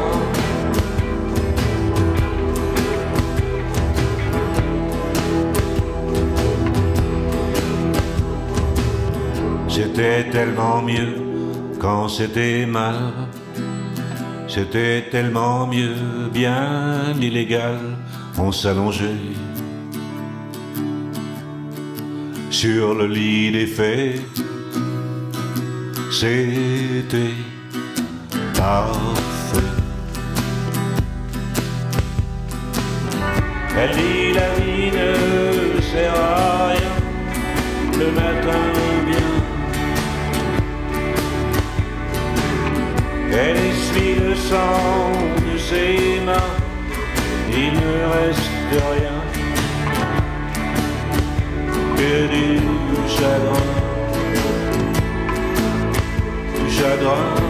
C'était tellement mieux quand c'était mal. C'était tellement mieux, bien illégal. On s'allongeait sur le lit des faits. C'était parfait. Elle dit la vie ne sert à rien le matin bien. Elle sang de ses mains, il ne reste rien que du chagrin, du chagrin.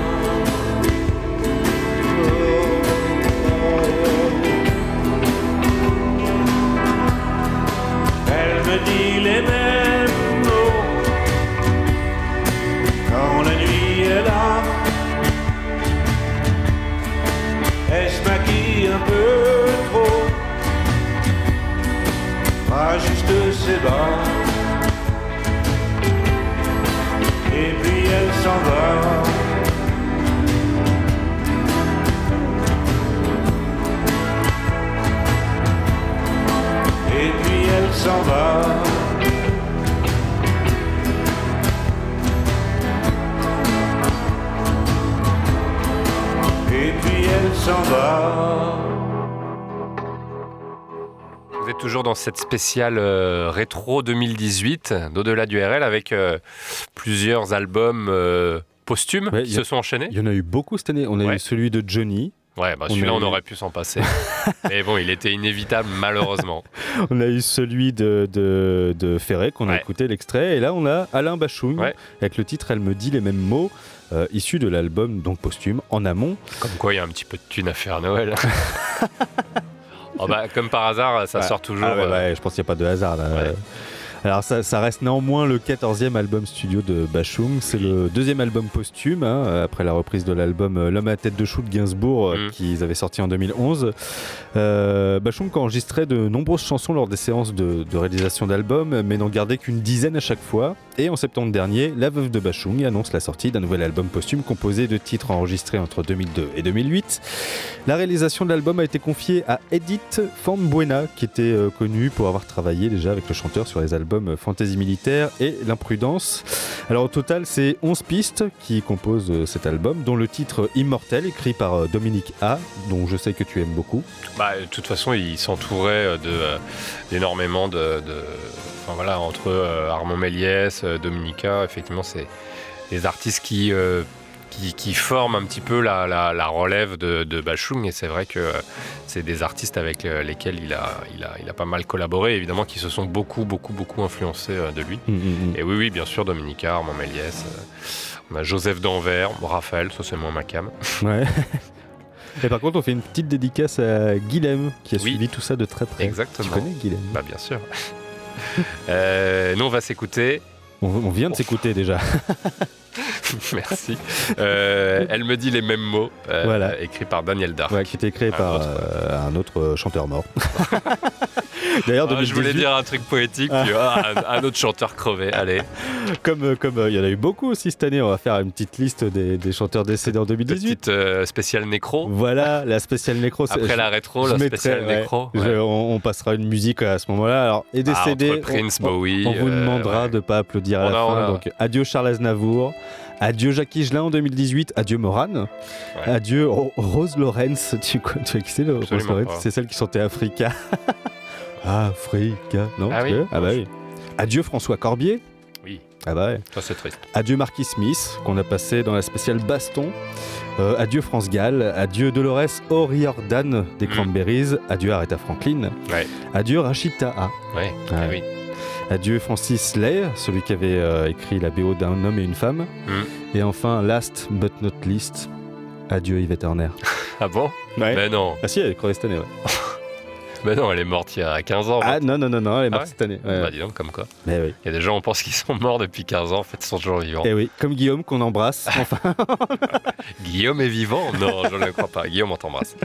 Juste ses bas. Et puis elle s'en va. Et puis elle s'en va. Et puis elle s'en va. Toujours dans cette spéciale euh, rétro 2018 d'au-delà du RL avec euh, plusieurs albums euh, posthumes Ouais, qui a- se sont enchaînés. Il y en a eu beaucoup cette année. On a Ouais. eu celui de Johnny. Ouais, bah celui-là on eu- aurait pu s'en passer. Mais bon, il était inévitable malheureusement. On a eu celui de, de, de Ferré qu'on a écouté l'extrait. Et là, on a Alain Bachung avec le titre Elle me dit les mêmes mots, euh, issu de l'album donc posthume en amont. Comme quoi, il y a un petit peu de thune à faire à Noël. Oh bah, comme par hasard, ça Ouais. sort toujours. Ah ouais, euh, ouais, je pense qu'il n'y a pas de hasard là. Ouais. Alors ça, ça reste néanmoins le 14e album studio de Bachung. C'est le deuxième album posthume, hein, après la reprise de l'album euh, L'homme à tête de chou de Gainsbourg euh, Mm. qu'ils avaient sorti en 2011. Euh, Bachung enregistrait de nombreuses chansons lors des séances de, de réalisation d'albums, mais n'en gardait qu'une dizaine à chaque fois. Et en septembre dernier, la veuve de Bachung annonce la sortie d'un nouvel album posthume composé de titres enregistrés entre 2002 et 2008. La réalisation de l'album a été confiée à Edith Fambuena, qui était euh, connue pour avoir travaillé déjà avec le chanteur sur les albums Fantasy Militaire et L'Imprudence. Alors au total, c'est 11 pistes qui composent euh, cet album, dont le titre Immortel, écrit par euh, Dominique A, dont je sais que tu aimes beaucoup. Bah, de toute façon, il s'entourait euh, d'énormément de, de- Enfin voilà, entre Armand Méliès, Dominica, effectivement, c'est des artistes qui, euh, qui, forment un petit peu la, relève de, de Bachung. Et c'est vrai que c'est des artistes avec lesquels il a, il, a, il a pas mal collaboré, évidemment, qui se sont beaucoup, beaucoup, beaucoup influencés de lui. Mm, mm, mm. Et oui, oui, bien sûr, Dominique Armand Méliès. On a Joseph d'Anvers, Raphaël, ça c'est moins ma cam. Ouais. Et par contre, on fait une petite dédicace à Guilhem, qui a suivi tout ça de très près. Exactement. Tu connais Guilhem? Bah bien sûr. euh, nous, on va s'écouter. On, vient de s'écouter déjà. Merci. Euh, elle me dit les mêmes mots, euh, voilà. écrits par Daniel Dark. Ouais, qui était écrit par euh, un autre chanteur mort. D'ailleurs, ah, je voulais dire un truc poétique, puis ah, un, autre chanteur crevé. Allez. Comme comme il y en a eu beaucoup aussi cette année, on va faire une petite liste des, des chanteurs décédés en 2018. Petite spéciale nécro. Voilà, la spéciale nécro. Après la rétro, la spéciale nécro. on, passera une musique à ce moment-là. Alors, et ah, décédés. Prince, Bowie. On, vous demandera de pas applaudir à la fin. Donc, adieu Charles Aznavour. Adieu Jacques Higelin en 2018, adieu Morane, adieu Rose Lorenz, tu, tu sais qui c'est Rose Lorenz? C'est celle qui chantait Africa. Africa, non Ah, oui. ah bah oui. Adieu François Corbier. Oui. Ah bah ouais. Ça c'est triste. Adieu Marquis Smith, qu'on a passé dans la spéciale Baston. Euh, adieu France Gall, adieu Dolores O'Riordan des mm. Cranberries, adieu Aretha Franklin, ouais. adieu Rachid Taha. Ouais. Ah oui. Adieu Francis Lay, celui qui avait euh, écrit la BO d'un homme et une femme. Hmm. Et enfin, last but not least, adieu Yvette Horner. ah bon? Ouais. Mais non. Ah si, elle est crevée Mais non, elle est morte il y a 15 ans. Ah non, non, non, non, elle est morte ah cette année. Bah dis donc, comme quoi. Mais oui. Il y a des gens, on pense qu'ils sont morts depuis 15 ans, en fait, ils sont toujours vivants. Et eh oui, comme Guillaume qu'on embrasse, enfin. Guillaume est vivant Non, je ne le crois pas. Guillaume, on t'embrasse.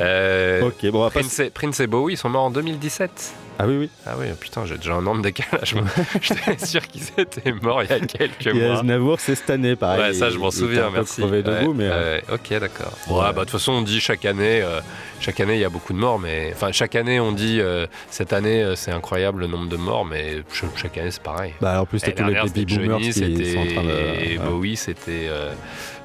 Euh, ok, bon, Prince, et, Prince et Bowie, ils sont morts en 2017. Ah oui, oui. Ah oui, putain, j'ai déjà un an de décalage. J'étais sûr qu'ils étaient morts il y a quelques mois. Et Aznavour, c'est cette année, pareil. Ouais, ça, je m'en souviens, merci. de vous, mais... Euh, ok, d'accord. Ouais, bah, de toute façon, on dit chaque année, euh, chaque année, il y a beaucoup de morts, mais... Enfin, chaque année, on dit, euh, cette année, c'est incroyable le nombre de morts, mais chaque année, c'est pareil. Bah, en plus, t'as tous les baby boomers qui sont en train de... Et Bowie, c'était...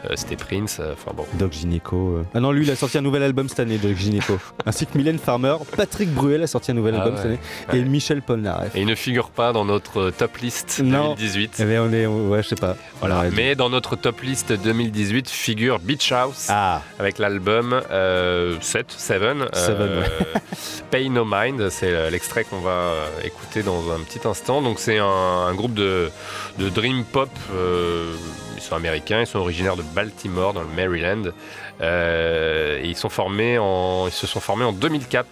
Euh, c'était Prince, euh, enfin bon. Doc Gineco. Euh. Ah non, lui, il a sorti un nouvel album cette année, Doc Gineco. Ainsi que Mylène Farmer. Patrick Bruel a sorti un nouvel ah album cette année. Et Michel Polnareff. Et il ne figure pas dans notre top list 2018. Eh ben, on est, ouais, je sais pas. Voilà. Mais dans notre top list 2018 figure Beach House ah. avec l'album 7, 7, Pay No Mind. C'est l'extrait qu'on va écouter dans un petit instant. Donc c'est un, groupe de, de dream pop ils sont américains, ils sont originaires de Baltimore dans le Maryland. Euh, et ils, sont formés en, ils se sont formés en 2004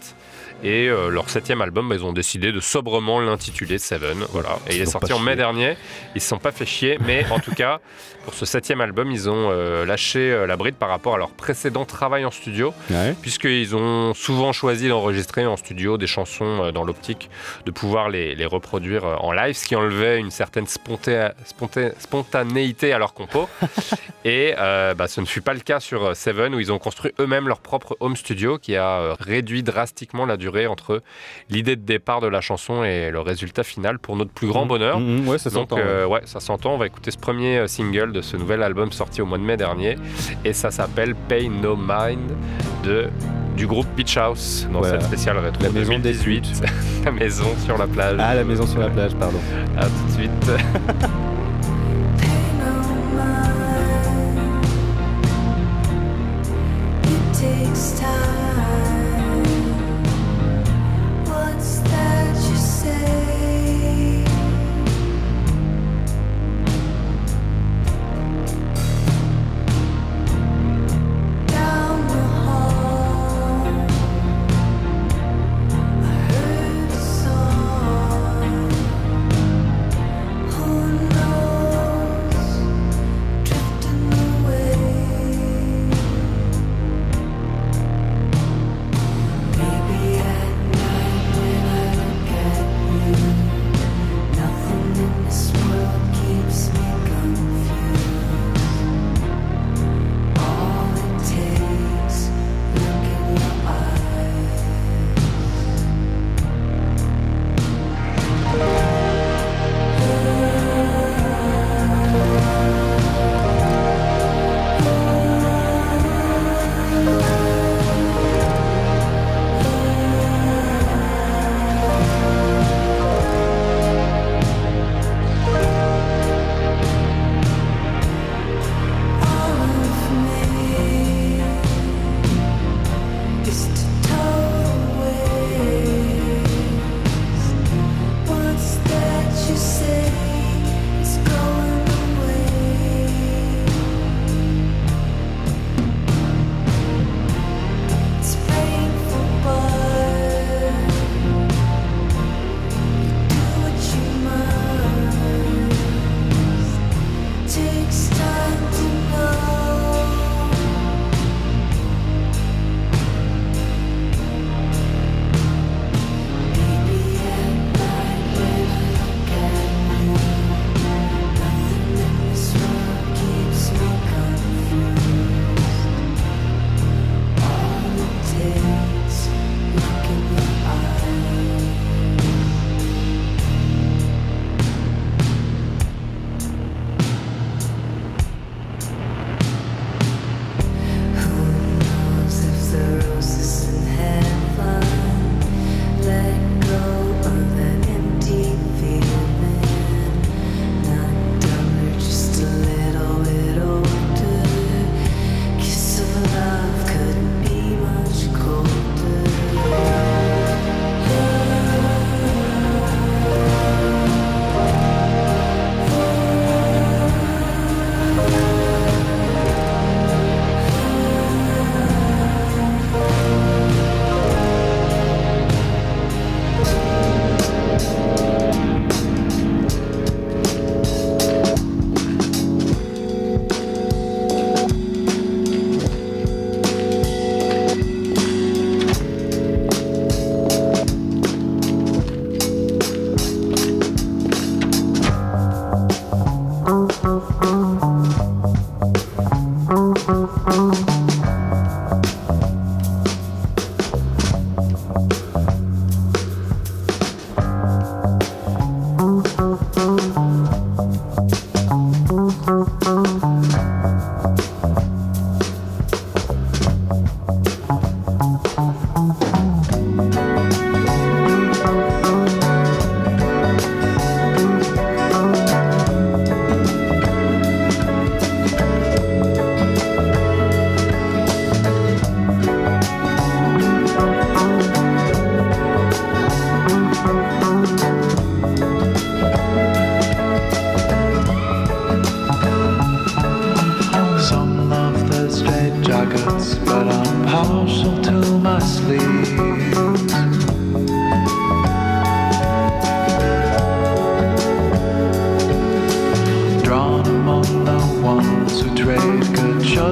et euh, leur septième album, bah, ils ont décidé de sobrement l'intituler Seven. Voilà. Et il est sorti en mai dernier. Ils se sont pas fait chier, mais en tout cas, pour ce septième album, ils ont euh, lâché euh, la bride par rapport à leur précédent travail en studio, puisqu'ils ont souvent choisi d'enregistrer en studio des chansons dans l'optique de pouvoir les, les, reproduire en live, ce qui enlevait une certaine sponté sponté spontanéité à leur compo. et bah, ce ne fut pas le cas sur Seven, où ils ont construit eux-mêmes leur propre home studio, qui a réduit drastiquement la durée entre l'idée de départ de la chanson et le résultat final pour notre plus grand mmh. bonheur. Mmh, mmh. Euh, ouais, ça s'entend. On va écouter ce premier euh, single de ce nouvel album sorti au mois de mai dernier et ça s'appelle Pay No Mind de du groupe Beach House dans cette spéciale rétro la maison 2018. la maison sur la plage. Ah, la maison sur la plage, pardon. À tout de suite. takes time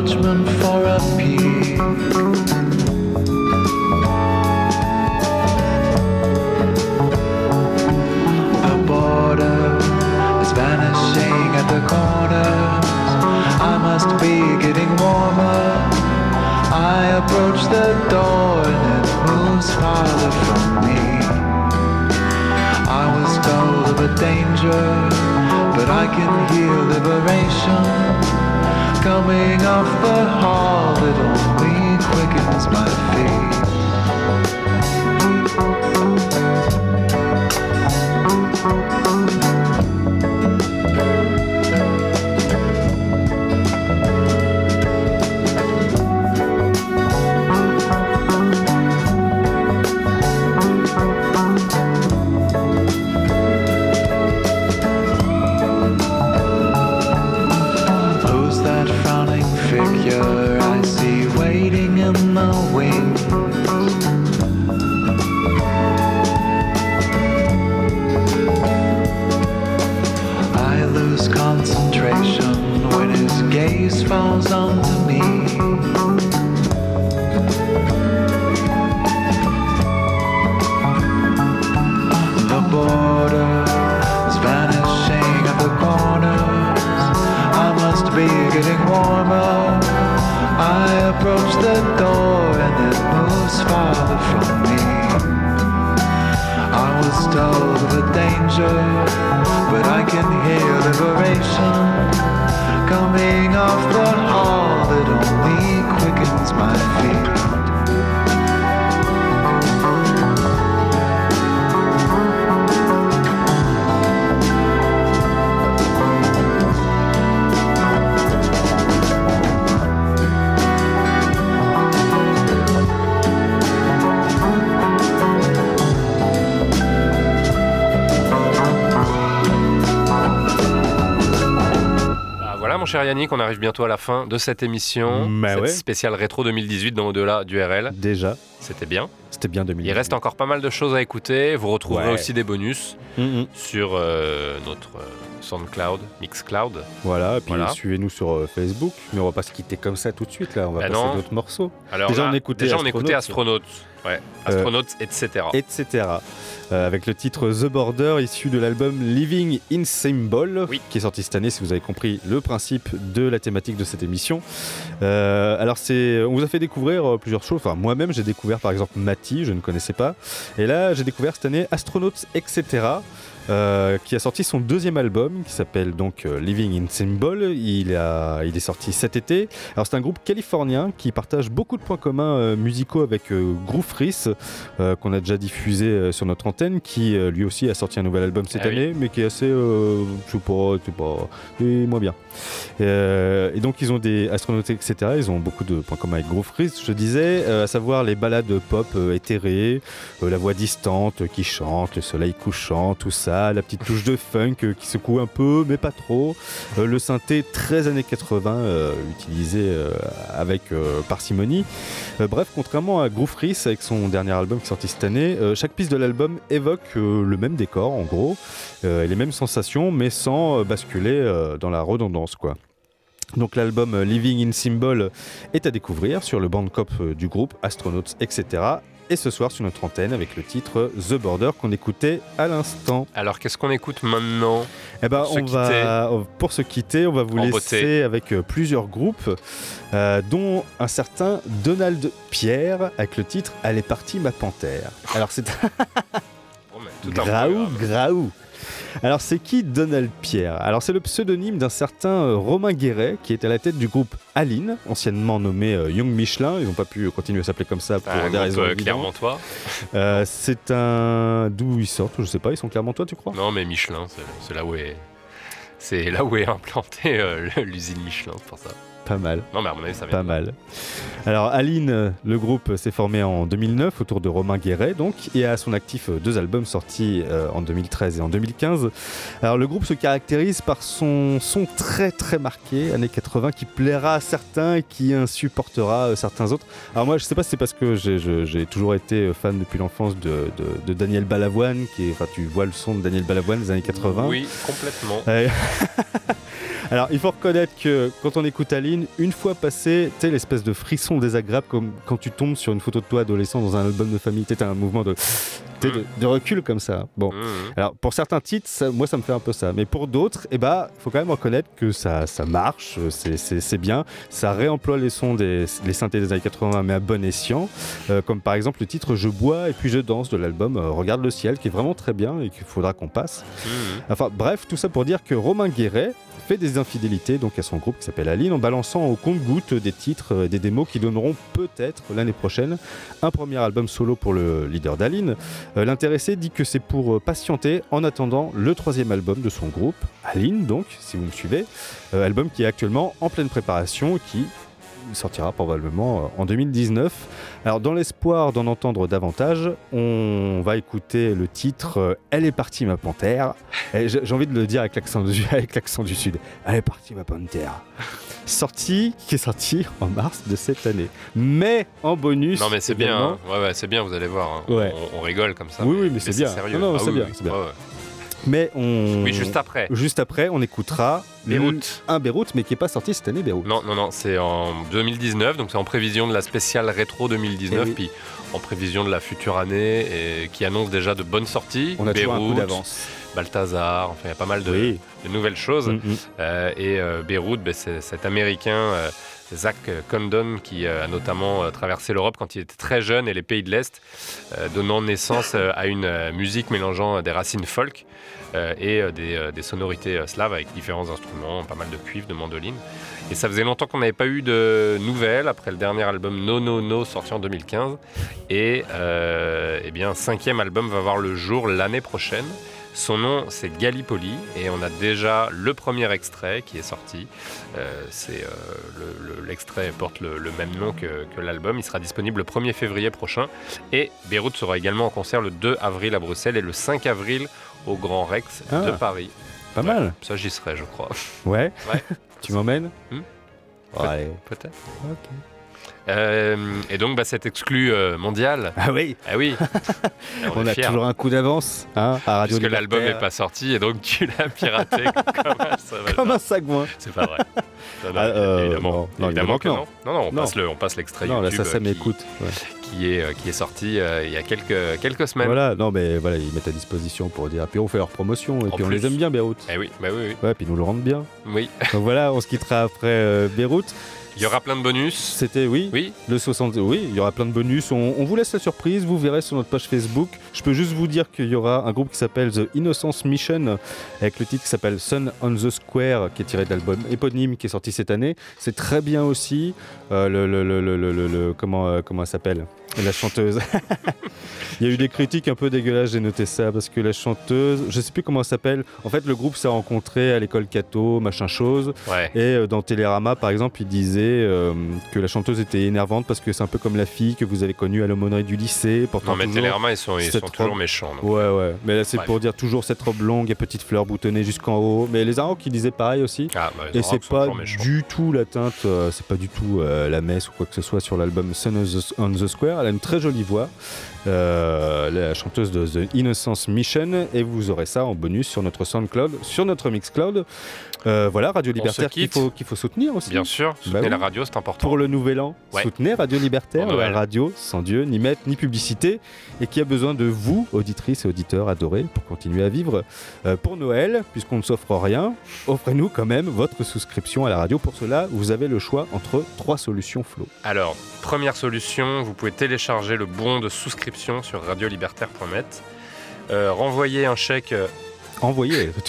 judgment for a is vanishing at the corners. I must be getting warmer. I approach the door and it moves farther from me. I was told of a danger, but I can hear liberation coming off the hall that only quickens my feet. Danger, but I can hear liberation coming off the hall that only quickens my feet. Cher Yannick, on arrive bientôt à la fin de cette émission. Cette ouais. spéciale rétro 2018 dans Au-delà du RL. Déjà, C'était bien. c'était bien 2000. Il reste encore pas mal de choses à écouter. Vous retrouverez Ouais. aussi des bonus Mhm. sur euh, notre euh, SoundCloud, Mixcloud. Voilà, et puis Voilà. suivez-nous sur euh, Facebook, mais on va pas se quitter comme ça tout de suite là, on va Bah passer d'autres morceaux, Alors Déjà, là, on écoutait déjà, on écoutait Astronautes. Astronautes. Ouais, Euh, Astronautes, etc. etc. Euh, avec le titre The Border, issu de l'album Living in Symbol, Oui. qui est sorti cette année, si vous avez compris le principe de la thématique de cette émission. Euh, alors, c'est, on vous a fait découvrir plusieurs choses. Enfin, moi-même, j'ai découvert par exemple Mati, je ne connaissais pas. Et là, j'ai découvert cette année Astronauts, etc. euh, qui a sorti son deuxième album qui s'appelle donc euh, Living in Symbol. Il, a, il est sorti cet été. Alors c'est un groupe californien qui partage beaucoup de points communs euh, musicaux avec Groove Freeze, qu'on a déjà diffusé sur notre antenne, qui lui aussi a sorti un nouvel album cette Ah oui. année, mais qui est assez, je sais pas, je sais pas, et moins bien. Et donc ils ont des astronautes, etc. Ils ont beaucoup de points communs avec Groove Freeze, je disais, à savoir les balades pop éthérées, la voix distante qui chante, le soleil couchant, tout ça, la petite touche de funk euh, qui secoue un peu, mais pas trop, euh, le synthé 13 années 80 euh, utilisé avec parcimonie. Bref, contrairement à Groove Freeze avec son dernier album qui sorti cette année, chaque piste de l'album évoque le même décor en gros, et les mêmes sensations, mais sans basculer dans la redondance quoi. Donc l'album Living in Symbol est à découvrir sur le bandcamp du groupe Astronauts, etc. Et ce soir sur notre antenne avec le titre The Border qu'on écoutait à l'instant. Alors, qu'est-ce qu'on écoute maintenant Eh ben, Pour se on va, pour se quitter, on va vous En laisser beauté. avec euh, plusieurs groupes, euh, dont un certain Donald Pierre avec le titre Elle est partie ma panthère. Alors c'est Oh, Graou. Graou. Alors c'est qui Donald Pierre? Alors c'est le pseudonyme d'un certain euh, Romain Guéret qui est à la tête du groupe Aline, anciennement nommé euh, Young Michelin. Ils n'ont pas pu continuer à s'appeler comme ça pour Un des raisons euh. Clermontois. Euh, c'est un d'où ils sortent, je sais pas. Ils sont clairement toi, tu crois? Non, mais Michelin, c'est- là où est. C'est là où est implantée euh, l'usine Michelin, pour ça. Pas mal. Non, mais à mon avis, ça vient. Pas mal. Alors, Aline, le groupe s'est formé en 2009 autour de Romain Guéret, donc, et a à son actif deux albums sortis euh, en 2013 et en 2015. Alors, le groupe se caractérise par son son très très marqué, années 80, qui plaira à certains et qui insupportera euh, certains autres. Alors, moi, je sais pas si c'est parce que j'ai toujours été fan depuis l'enfance de, de, Daniel Balavoine, qui est, enfin, tu vois le son de Daniel Balavoine des années 80. Oui, complètement. Alors, il faut reconnaître que quand on écoute Aline, une fois passé, tu sais, l'espèce de frisson désagréable, comme quand tu tombes sur une photo de toi adolescent dans un album de famille, tu un mouvement de, de, recul comme ça. Bon, mmh. alors pour certains titres, moi ça me fait un peu ça, mais pour d'autres, eh ben, il faut quand même reconnaître que ça, ça marche, c'est bien, ça réemploie les sons des les synthés des années 80, mais à bon escient, euh, comme par exemple le titre Je bois et puis je danse de l'album euh, Regarde le ciel, qui est vraiment très bien et qu'il faudra qu'on passe. Mmh. Enfin bref, tout ça pour dire que Romain Guéret, fait des infidélités donc à son groupe qui s'appelle Aline en balançant au compte-goutte des titres et euh, des démos qui donneront peut-être l'année prochaine un premier album solo pour le leader d'Aline. Euh, l'intéressé dit que c'est pour euh, patienter en attendant le troisième album de son groupe, Aline donc, si vous me suivez, album qui est actuellement en pleine préparation qui sortira probablement en 2019. Alors dans l'espoir d'en entendre davantage, on va écouter le titre euh, Elle est partie ma panthère. J'ai envie de le dire avec l'accent du, sud. Elle est partie ma panthère. Sorti, qui est sorti en mars de cette année. Mais en bonus. Non mais c'est bien, hein. ouais, ouais, c'est bien, vous allez voir. Hein. Ouais. On, rigole comme ça. Oui, oui, mais, c'est bien. Sérieux. Non, non, ah bien. Mais on. Oui, juste après. Juste après, on écoutera Beyrouth. Un Beyrouth, mais qui n'est pas sorti cette année, Beyrouth. Non, non, non, c'est en 2019, donc c'est en prévision de la spéciale rétro 2019, eh puis en prévision de la future année, et qui annonce déjà de bonnes sorties. On a Beyrouth, un coup d'avance. Balthazar, enfin il y a pas mal de, nouvelles choses. Mm, mm. Euh, et euh, Beyrouth, ben, c'est cet Américain. Euh, Zach Condon qui a notamment traversé l'Europe quand il était très jeune et les pays de l'Est, donnant naissance à une musique mélangeant des racines folk et des, sonorités slaves avec différents instruments, pas mal de cuivres, de mandolines. Et ça faisait longtemps qu'on n'avait pas eu de nouvelles après le dernier album No No No sorti en 2015. Et eh cinquième album va voir le jour l'année prochaine. Son nom, c'est Gallipoli, et on a déjà le premier extrait qui est sorti. Euh, c'est euh, l'extrait porte le, même nom que, l'album. Il sera disponible le 1er février prochain. Et Beyrouth sera également en concert le 2 avril à Bruxelles et le 5 avril au Grand Rex de ah, Paris. Pas mal. Ça, j'y serai, je crois. Ouais. tu m'emmènes hmm Ouais. Peut-être. Ok. Euh, et donc, bah, cet exclu euh, mondial. Ah oui Ah oui On, a toujours un coup d'avance hein, à Radio Parce que l'album n'est pas sorti et donc tu l'as piraté comme un, comme un sagouin. C'est pas vrai. Non, non, ah, euh, évidemment, non, évidemment que non. Non, non, on passe, le, on passe l'extrait Non, là, ça, ça m'écoute. Qui, est, qui est sorti il y a quelques, quelques semaines. Voilà, non, mais voilà, ils mettent à disposition pour dire. Puis on fait leur promotion et puis on les aime bien, Beyrouth. Eh oui, bah oui, oui. Ouais, puis nous le rendent bien. Oui. Donc voilà, on se quittera après Beyrouth. Il y aura plein de bonus. C'était, oui. Oui. Le 60. Oui, il y aura plein de bonus. On, vous laisse la surprise. Vous verrez sur notre page Facebook. Je peux juste vous dire qu'il y aura un groupe qui s'appelle The Innocence Mission avec le titre qui s'appelle Sun on the Square qui est tiré de l'album éponyme qui est sorti cette année. C'est très bien aussi. Euh, le, le, le, comment, euh, comment elle la chanteuse. Il y a eu des critiques un peu dégueulasses, j'ai noté ça, parce que la chanteuse, je sais plus comment elle s'appelle, en fait le groupe s'est rencontré à l'école Cato, machin chose, et euh, dans Télérama par exemple, il disait euh, que la chanteuse était énervante parce que c'est un peu comme la fille que vous avez connue à l'aumônerie du lycée. Pourtant, non mais Télérama ils sont, ils sont toujours méchants. Ouais ouais, mais là c'est pour dire toujours cette robe longue et petite fleur boutonnée jusqu'en haut, mais les Arocs qui disaient pareil aussi, ah, bah, et c'est pas du tout la teinte, euh, c'est pas du tout la messe ou quoi que ce soit sur l'album Sun on the Square, une très jolie voix. Euh, la chanteuse de The Innocence Mission, et vous aurez ça en bonus sur notre SoundCloud, sur notre Mixcloud. Euh, voilà, Radio Libertaire qu'il faut, qu'il faut soutenir aussi. Bien sûr, bah soutenez la radio, c'est important. Pour le nouvel an, soutenez Radio Libertaire, la radio sans Dieu, ni maître, ni publicité, et qui a besoin de vous, auditrices et auditeurs adorés, pour continuer à vivre. Euh, pour Noël, puisqu'on ne s'offre rien, offrez-nous quand même votre souscription à la radio. Pour cela, vous avez le choix entre trois solutions flow. Alors, première solution, vous pouvez télécharger le bon de souscription sur radiolibertaire.net. Euh, renvoyer un chèque. Envoyer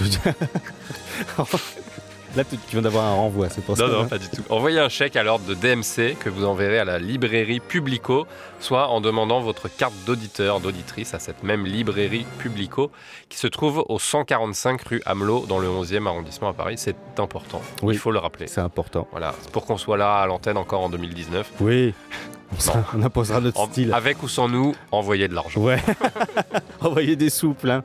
Là, tu viens d'avoir un renvoi, c'est pour ça. Non, non, hein. pas du tout. Envoyez un chèque à l'ordre de DMC que vous enverrez à la librairie Publico, soit en demandant votre carte d'auditeur, d'auditrice à cette même librairie Publico qui se trouve au 145 rue Hamelot dans le 11e arrondissement à Paris. C'est important. Oui. Il faut le rappeler. C'est important. Voilà, pour qu'on soit là à l'antenne encore en 2019. Oui. On, sera- on imposera notre En- style. avec ou sans nous, envoyez de l'argent. Ouais. Envoyez des sous plein.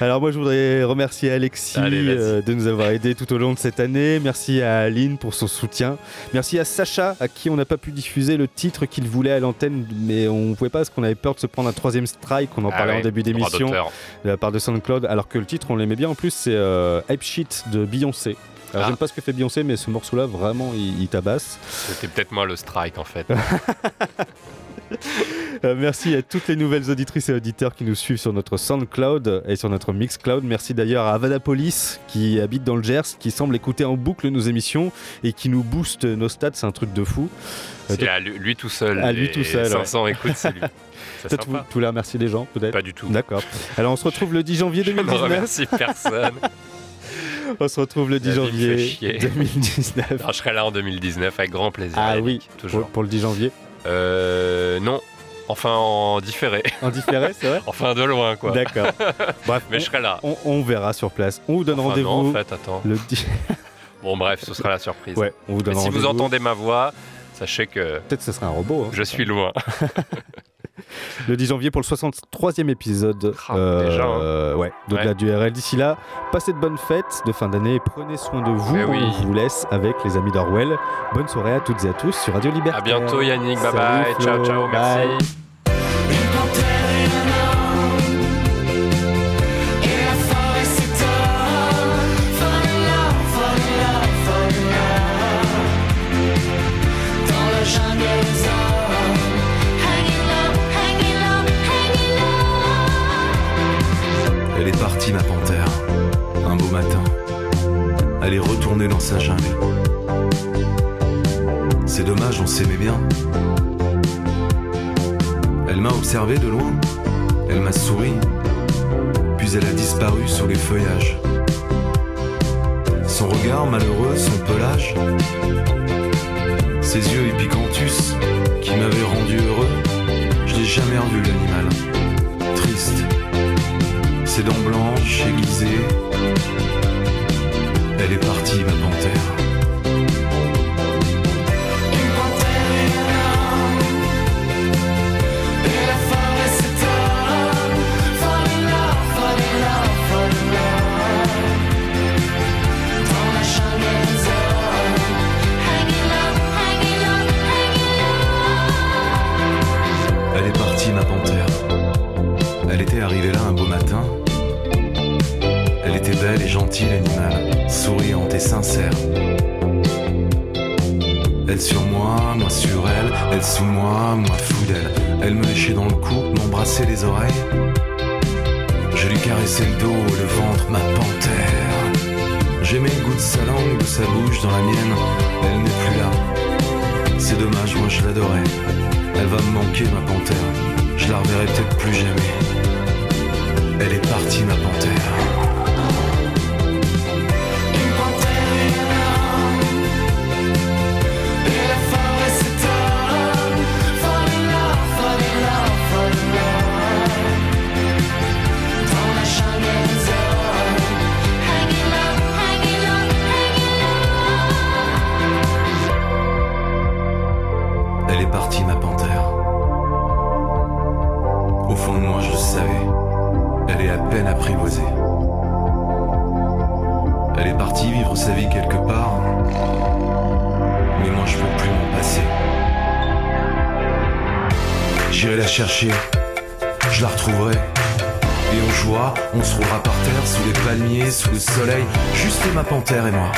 Alors moi je voudrais remercier Alexis Allez, euh, de nous avoir aidés tout au long de cette année. Merci à Aline pour son soutien. Merci à Sacha à qui on n'a pas pu diffuser le titre qu'il voulait à l'antenne mais on ne pouvait pas parce qu'on avait peur de se prendre un troisième strike. On en Ah parlait ouais, en début d'émission de la part de SoundCloud alors que le titre on l'aimait bien. En plus c'est euh, Hype Shit de Beyoncé. Alors Ah. j'aime pas ce que fait Beyoncé mais ce morceau là vraiment il, il tabasse. C'était peut-être moi le strike en fait. Euh, merci à toutes les nouvelles auditrices et auditeurs qui nous suivent sur notre SoundCloud et sur notre Mixcloud. Merci d'ailleurs à Avadapolis qui habite dans le Gers, qui semble écouter en boucle nos émissions et qui nous booste nos stats. C'est un truc de fou. Euh, C'est à lui, lui tout seul. À lui tout seul, 500 écoutes, c'est lui. Peut-être vous, voulez remercier les gens, peut-être Pas du tout. D'accord. Alors on se retrouve le 10 janvier Je ne 2019. remercie personne. On se retrouve le 10 La vie me fait janvier chier. 2019. Alors, je serai là en 2019 avec grand plaisir. Ah oui, toujours. pour, pour le 10 janvier. Euh, non, enfin en différé. En différé, c'est vrai enfin de loin quoi. D'accord. Bref, Mais on, je serai là. on- on verra sur place. On vous donne Enfin, rendez-vous non, en fait, attends. le 10. Bon bref, ce sera la surprise. Ouais, on vous donne Mais si vous entendez ma voix, sachez que Peut-être que ce sera un robot. hein. je suis loin. le 10 janvier pour le 63e épisode. Ah, déjà, hein. euh, ouais, d'au-delà Ouais. du RL. D'ici là, passez de bonnes fêtes de fin d'année et prenez soin de vous. Eh oui. On vous laisse avec les amis d'Orwell. Bonne soirée à toutes et à tous sur Radio Liberté. À bientôt Yannick, bye Salut, bye, ciao Flo. ciao, merci. Elle est partie, ma panthère, un beau matin. Elle est retournée dans sa jungle. C'est dommage, on s'aimait bien. Elle m'a observé de loin, elle m'a souri, puis elle a disparu sous les feuillages. Son regard malheureux, son pelage, ses yeux épicantus qui m'avaient rendu heureux, je n'ai jamais revu l'animal. Triste, ses dents blanches, aiguisées. Elle est partie, ma panthère. Elle est partie, ma panthère. Elle était arrivée là un beau matin. Était belle et gentille, l'animal, souriante et sincère. Elle sur moi, moi sur elle, elle sous moi, moi fou d'elle. Elle me léchait dans le cou, m'embrassait les oreilles. Je lui caressais le dos, le ventre, ma panthère. J'aimais le goût de sa langue, de sa bouche dans la mienne. Elle n'est plus là. C'est dommage, moi je l'adorais. Elle va me manquer, ma panthère. Je la reverrai peut-être plus jamais. Elle est partie, ma panthère. Panthère et moi.